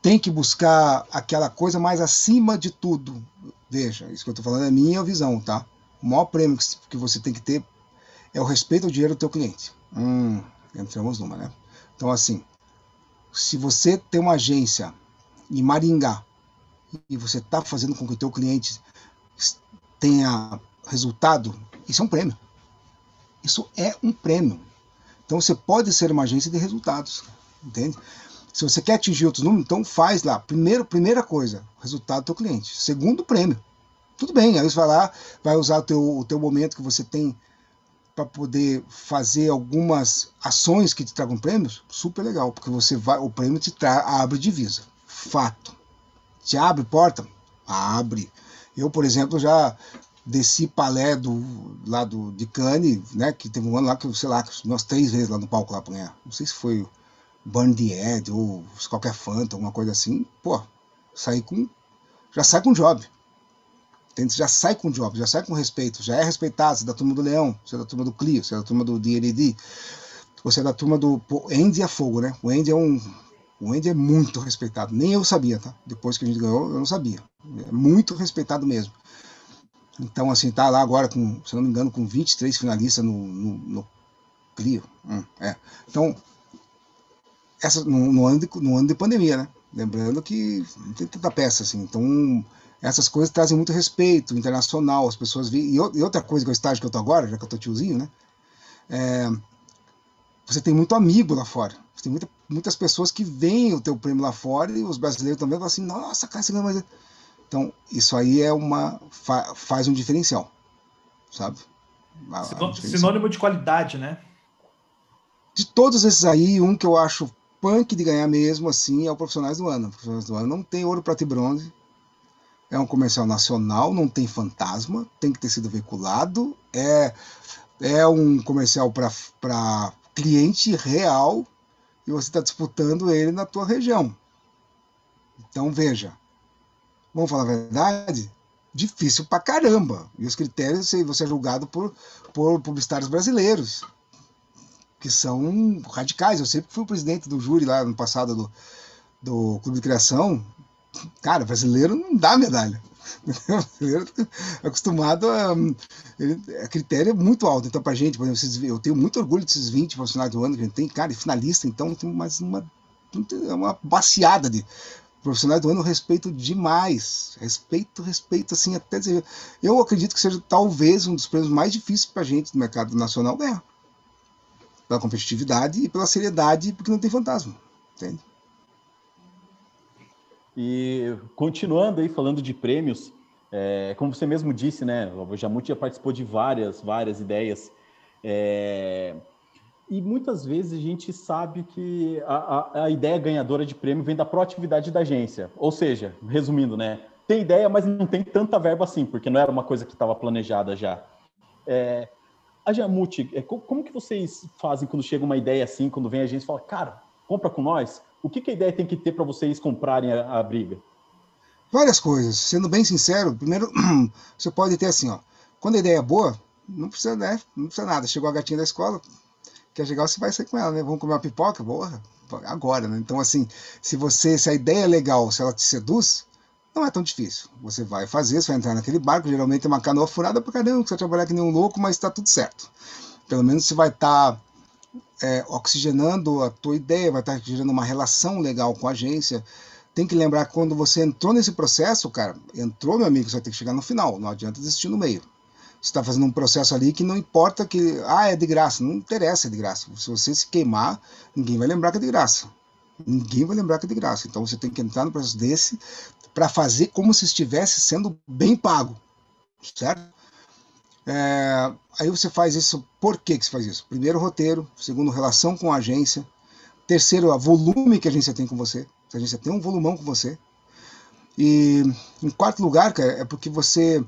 Tem que buscar aquela coisa mais acima de tudo. Veja, isso que eu estou falando é minha visão, tá? O maior prêmio que você tem que ter é o respeito ao dinheiro do teu cliente. Hum, entramos numa, né? Então, assim, se você tem uma agência em Maringá e você está fazendo com que o teu cliente tenha resultado, isso é um prêmio. Isso é um prêmio. Então você pode ser uma agência de resultados, entende? Se você quer atingir outros números, então faz lá. Primeiro, primeira coisa, resultado do teu cliente. Segundo, prêmio. Tudo bem, aí você vai lá, vai usar o teu, o teu momento que você tem para poder fazer algumas ações que te tragam prêmios, super legal, porque você vai, o prêmio te tra abre divisa. Fato. Te abre porta? Abre. Eu, por exemplo, já desci palé do, lá do, de Cannes, né? Que teve um ano lá que, sei lá, umas três vezes lá no palco lá pra ganhar. Não sei se foi Burn the Ed ou qualquer Phantom, alguma coisa assim. Pô, saí com. Já sai com job. Entende? Já sai com job, já sai com respeito, já é respeitado. Você é da turma do Leão, você é da turma do Clio, você é da turma do DLD, você é da turma do. Andy é fogo, né? O Andy é um o Andy é muito respeitado. Nem eu sabia, tá? Depois que a gente ganhou, eu não sabia. É muito respeitado mesmo. Então, assim, tá lá agora com, se não me engano, com 23 finalistas no, no, no Clio. Hum, é. Então, essa, no, no, ano de, no ano de pandemia, né? Lembrando que não tem tanta peça, assim. Então, essas coisas trazem muito respeito internacional. As pessoas. E, e outra coisa que é o estágio que eu tô agora, já que eu tô tiozinho, né? É, você tem muito amigo lá fora. Tem muita, muitas pessoas que veem o teu prêmio lá fora e os brasileiros também falam assim, nossa, cara, você ganhou mais. Então, isso aí é uma. Fa, faz um diferencial. Sabe? Sinônimo de qualidade, né? De todos esses aí, um que eu acho punk de ganhar mesmo, assim, é o Profissionais do Ano. O Profissionais do Ano não tem ouro, prata e bronze. É um comercial nacional, não tem fantasma, tem que ter sido veiculado. É, é um comercial para cliente real e você está disputando ele na tua região. Então veja, vamos falar a verdade, difícil pra caramba. E os critérios, você é julgado por, por publicitários brasileiros, que são radicais. Eu sempre fui o presidente do júri lá no passado do, do Clube de Criação. Cara, brasileiro não dá medalha. acostumado a. Ele, a critério é muito alto. Então, pra gente, por exemplo, eu tenho muito orgulho desses 20 profissionais do ano que a gente tem, cara, e finalista, então tem mais uma, uma baseada de profissionais do ano, respeito demais. Respeito, respeito, assim, até dizer. Eu acredito que seja talvez um dos prêmios mais difíceis pra gente do mercado nacional ganhar. Pela competitividade e pela seriedade, porque não tem fantasma. Entende? E continuando aí falando de prêmios, é, como você mesmo disse, né? O Jamute já participou de várias, várias ideias. É, e muitas vezes a gente sabe que a, a, a, ideia ganhadora de prêmio vem da proatividade da agência. Ou seja, resumindo, né? Tem ideia, mas não tem tanta verba assim, porque não era uma coisa que estava planejada já. É, a Jamute, é, como que vocês fazem quando chega uma ideia assim, quando vem a agência e fala, cara, compra com nós? O que, que a ideia tem que ter para vocês comprarem a, a, briga? Várias coisas. Sendo bem sincero, primeiro, você pode ter assim, ó. Quando a ideia é boa, não precisa, né? Não precisa nada. Chegou a gatinha da escola, quer chegar, você vai sair com ela, né? Vamos comer uma pipoca? Boa, agora, né? Então, assim, se você, se a ideia é legal, se ela te seduz, Não é tão difícil. Você vai fazer, você vai entrar naquele barco, geralmente é uma canoa furada pra caramba, você vai trabalhar que nem um louco, mas está tudo certo. Pelo menos você vai estar tá, é, oxigenando a tua ideia, vai estar gerando uma relação legal com a agência. Tem que lembrar que quando você entrou nesse processo, cara, entrou, meu amigo, você vai ter que chegar no final, não adianta desistir no meio. Você está fazendo um processo ali que não importa que, ah, é de graça, não interessa, é de graça. Se você se queimar, ninguém vai lembrar que é de graça. Ninguém vai lembrar que é de graça. Então você tem que entrar no processo desse para fazer como se estivesse sendo bem pago, certo? É, aí você faz isso, por que, que você faz isso? Primeiro, roteiro. Segundo, relação com a agência. Terceiro, a volume que a agência tem com você. A agência tem um volumão com você. E em quarto lugar, cara, é porque você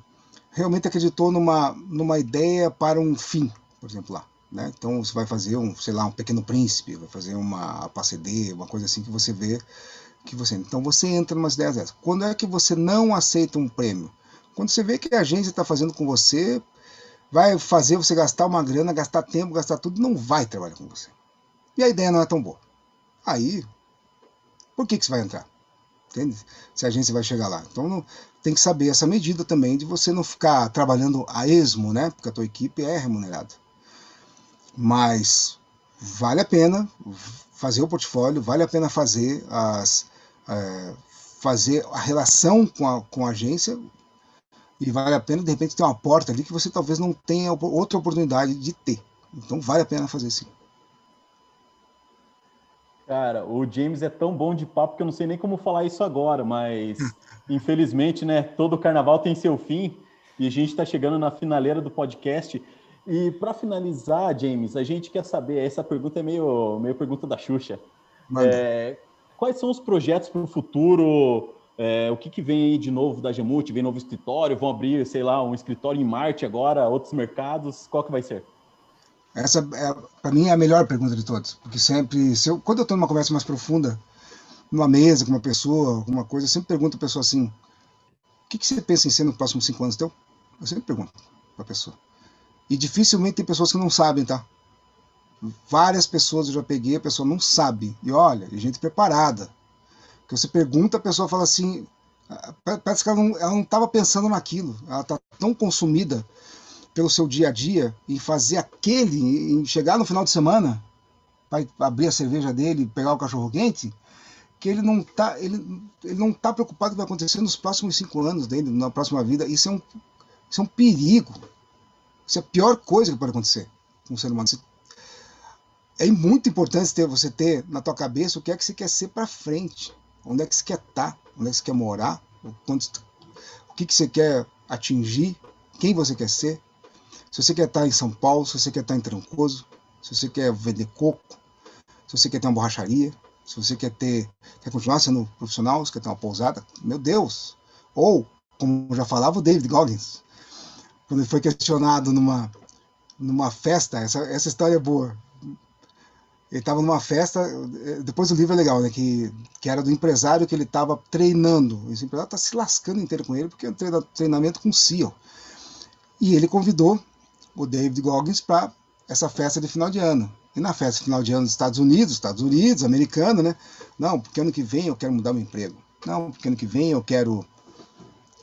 realmente acreditou numa, numa ideia para um fim, por exemplo, lá. Né? Então você vai fazer um, sei lá, um pequeno príncipe, vai fazer uma PACD, uma coisa assim que você vê que você. Então você entra numas ideias dessas. Quando é que você não aceita um prêmio? Quando você vê que a agência está fazendo com você, vai fazer você gastar uma grana, gastar tempo, gastar tudo, não vai trabalhar com você. E a ideia não é tão boa. Aí, por que, que você vai entrar? Entende? Se a agência vai chegar lá. Então não, tem que saber essa medida também de você não ficar trabalhando a esmo, né? Porque a tua equipe é remunerada. Mas vale a pena fazer o portfólio, vale a pena fazer as é, fazer a relação com a, com a agência e vale a pena de repente ter uma porta ali que você talvez não tenha outra oportunidade de ter. Então vale a pena fazer sim. Cara, o James é tão bom de papo que eu não sei nem como falar isso agora, mas infelizmente, né, todo carnaval tem seu fim e a gente está chegando na finaleira do podcast. E para finalizar, James, a gente quer saber, essa pergunta é meio, meio pergunta da Xuxa. É, quais são os projetos para o futuro? É, o que, que vem aí de novo da Gemute? Vem novo escritório? Vão abrir, sei lá, um escritório em Marte agora, outros mercados? Qual que vai ser? Essa, é, para mim, é a melhor pergunta de todas. Porque sempre, se eu, quando eu estou numa conversa mais profunda, numa mesa com uma pessoa, alguma coisa, eu sempre pergunto a pessoa assim: o que, que você pensa em ser nos próximos cinco anos teu? Eu sempre pergunto para a pessoa. E dificilmente tem pessoas que não sabem, tá? Várias pessoas eu já peguei, a pessoa não sabe. E olha, gente preparada. Que você pergunta, a pessoa fala assim. Parece que ela não estava pensando naquilo. Ela está tão consumida pelo seu dia a dia e fazer aquele, em chegar no final de semana, vai abrir a cerveja dele, pegar o cachorro quente, que ele não está ele, ele não tá preocupado com o que vai acontecer nos próximos cinco anos dele, na próxima vida. Isso é um, isso é um perigo. Isso é a pior coisa que pode acontecer com um ser humano. É muito importante ter, você ter na tua cabeça o que é que você quer ser para frente, onde é que você quer estar, tá, onde é que você quer morar, o que, que você quer atingir, quem você quer ser, se você quer estar em São Paulo, se você quer estar em Trancoso, se você quer vender coco, se você quer ter uma borracharia, se você quer ter, quer continuar sendo profissional, se quer ter uma pousada, meu Deus! Ou, como já falava o David Goggins, quando ele foi questionado numa, numa festa, essa, essa história é boa. Ele estava numa festa, depois o livro é legal, né? Que, que era do empresário que ele estava treinando. Esse empresário está se lascando inteiro com ele, porque é um treinamento com CEO. E ele convidou o David Goggins para essa festa de final de ano. E na festa de final de ano dos Estados Unidos, Estados Unidos, americano, né? Não, porque ano que vem eu quero mudar meu emprego. Não, porque ano que vem eu quero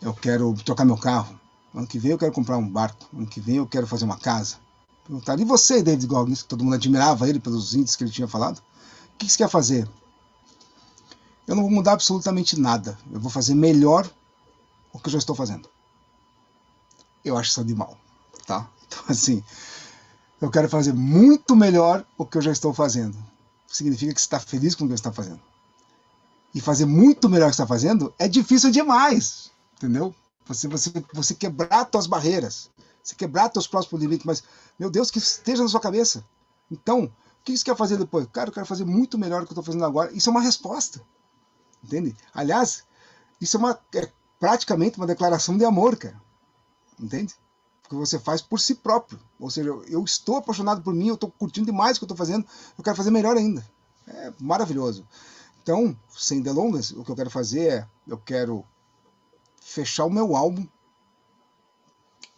eu quero trocar meu carro. Ano que vem eu quero comprar um barco. Ano que vem eu quero fazer uma casa. Perguntaram, e você, David Goggins, que todo mundo admirava ele pelos índices que ele tinha falado? O que você quer fazer? Eu não vou mudar absolutamente nada. Eu vou fazer melhor o que eu já estou fazendo. Eu acho isso animal, tá? Então, assim, eu quero fazer muito melhor o que eu já estou fazendo. Significa que você está feliz com o que você está fazendo. E fazer muito melhor o que você está fazendo é difícil demais, entendeu? Você, você, você quebrar suas barreiras, você quebrar seus próximos limites, mas, meu Deus, que esteja na sua cabeça. Então, o que você quer fazer depois? Cara, eu quero fazer muito melhor do que eu estou fazendo agora. Isso é uma resposta. Entende? Aliás, isso é, uma, é praticamente uma declaração de amor, cara. Entende? que você faz por si próprio. Ou seja, eu estou apaixonado por mim, eu estou curtindo demais o que eu estou fazendo, eu quero fazer melhor ainda. É maravilhoso. Então, sem delongas, o que eu quero fazer é, eu quero fechar o meu álbum.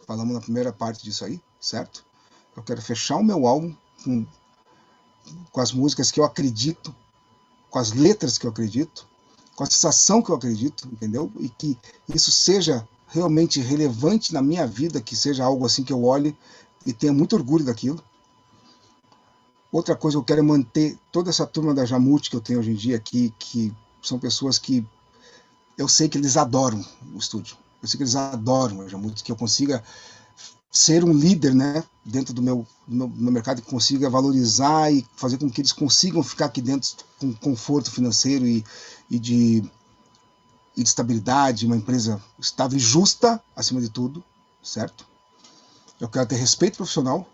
Falamos na primeira parte disso aí, certo? Eu quero fechar o meu álbum com, com as músicas que eu acredito, com as letras que eu acredito, com a sensação que eu acredito, entendeu? E que isso seja realmente relevante na minha vida, que seja algo assim que eu olhe e tenha muito orgulho daquilo. Outra coisa eu quero manter toda essa turma da Jamute que eu tenho hoje em dia aqui, que são pessoas que eu sei que eles adoram o estúdio. Eu sei que eles adoram a Jamute, que eu consiga ser um líder né, dentro do meu, do meu, do meu mercado, que consiga valorizar e fazer com que eles consigam ficar aqui dentro com conforto financeiro e, e de, e de estabilidade, uma empresa estável e justa, acima de tudo, certo? Eu quero ter respeito profissional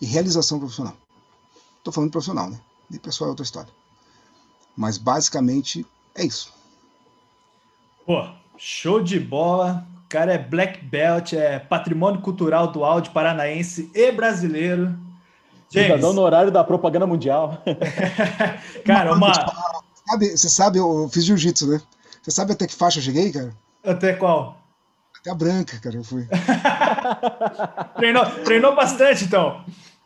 e realização profissional. Estou falando profissional, né? E pessoal é outra história. Mas basicamente é isso. Pô, show de bola. O cara é black belt, é patrimônio cultural do áudio paranaense e brasileiro. James. Cidadão no horário da propaganda mundial. cara, uma. Sabe, você sabe, eu fiz jiu-jitsu, né? Você sabe até que faixa eu cheguei, cara? Até qual? Até a branca, cara, eu fui. treinou, treinou bastante, então.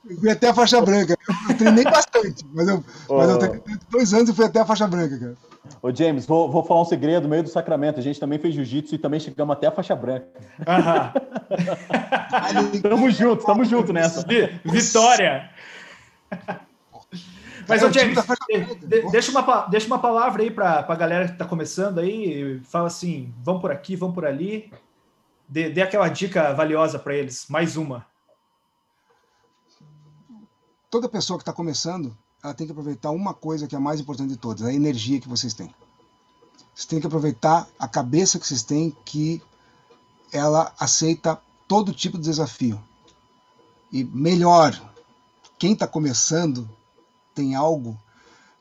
Eu fui até a faixa branca. Eu treinei bastante, mas eu, oh. mas eu tenho dois anos e fui até a faixa branca, cara. Ô, James, vou, vou falar um segredo no meio do sacramento. A gente também fez jiu-jitsu e também chegamos até a faixa branca. tamo junto, tamo junto nessa. Vitória! Mas, ô, James, deixa uma, deixa uma palavra aí para a galera que está começando aí. Fala assim: vamos por aqui, vamos por ali. Dê, dê aquela dica valiosa para eles. Mais uma. Toda pessoa que está começando, ela tem que aproveitar uma coisa que é a mais importante de todas: a energia que vocês têm. Vocês têm que aproveitar a cabeça que vocês têm, que ela aceita todo tipo de desafio. E melhor, quem está começando tem algo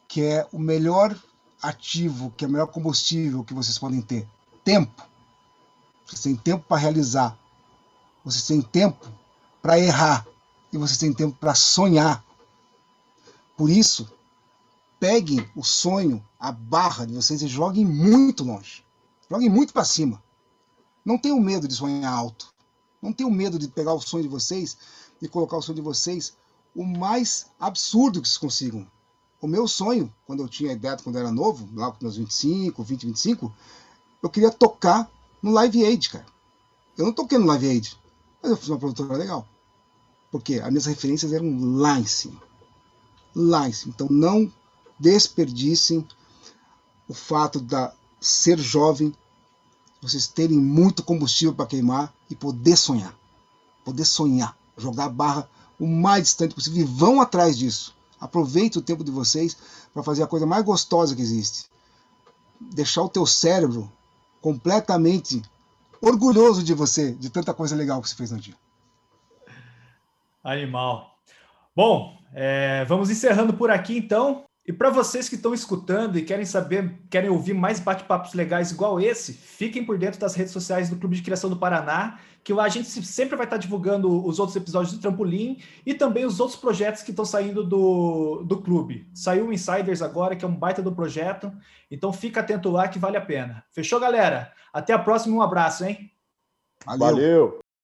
que é o melhor ativo, que é o melhor combustível que vocês podem ter: tempo. Vocês têm tempo para realizar. Vocês têm tempo para errar. E vocês têm tempo para sonhar. Por isso, peguem o sonho, a barra de vocês e joguem muito longe. Joguem muito para cima. Não tenham medo de sonhar alto. Não tenham medo de pegar o sonho de vocês e colocar o sonho de vocês o mais absurdo que vocês consigam. O meu sonho, quando eu tinha ideia, quando eu era novo, lá com meus 25, 20, 25, eu queria tocar no Live Aid, cara. Eu não toquei no Live Aid, mas eu fiz uma produtora legal. Porque as minhas referências eram lá em cima. Lá em cima. Então não desperdicem o fato de ser jovem, vocês terem muito combustível para queimar e poder sonhar. Poder sonhar. Jogar a barra o mais distante possível e vão atrás disso. Aproveite o tempo de vocês para fazer a coisa mais gostosa que existe. Deixar o teu cérebro completamente orgulhoso de você, de tanta coisa legal que você fez no dia. Animal. Bom, é, vamos encerrando por aqui então. E para vocês que estão escutando e querem saber, querem ouvir mais bate-papos legais igual esse, fiquem por dentro das redes sociais do Clube de Criação do Paraná, que lá a gente sempre vai estar divulgando os outros episódios do Trampolim e também os outros projetos que estão saindo do, do clube. Saiu o Insiders agora, que é um baita do projeto, então fica atento lá que vale a pena. Fechou, galera? Até a próxima, um abraço, hein? Valeu. Valeu.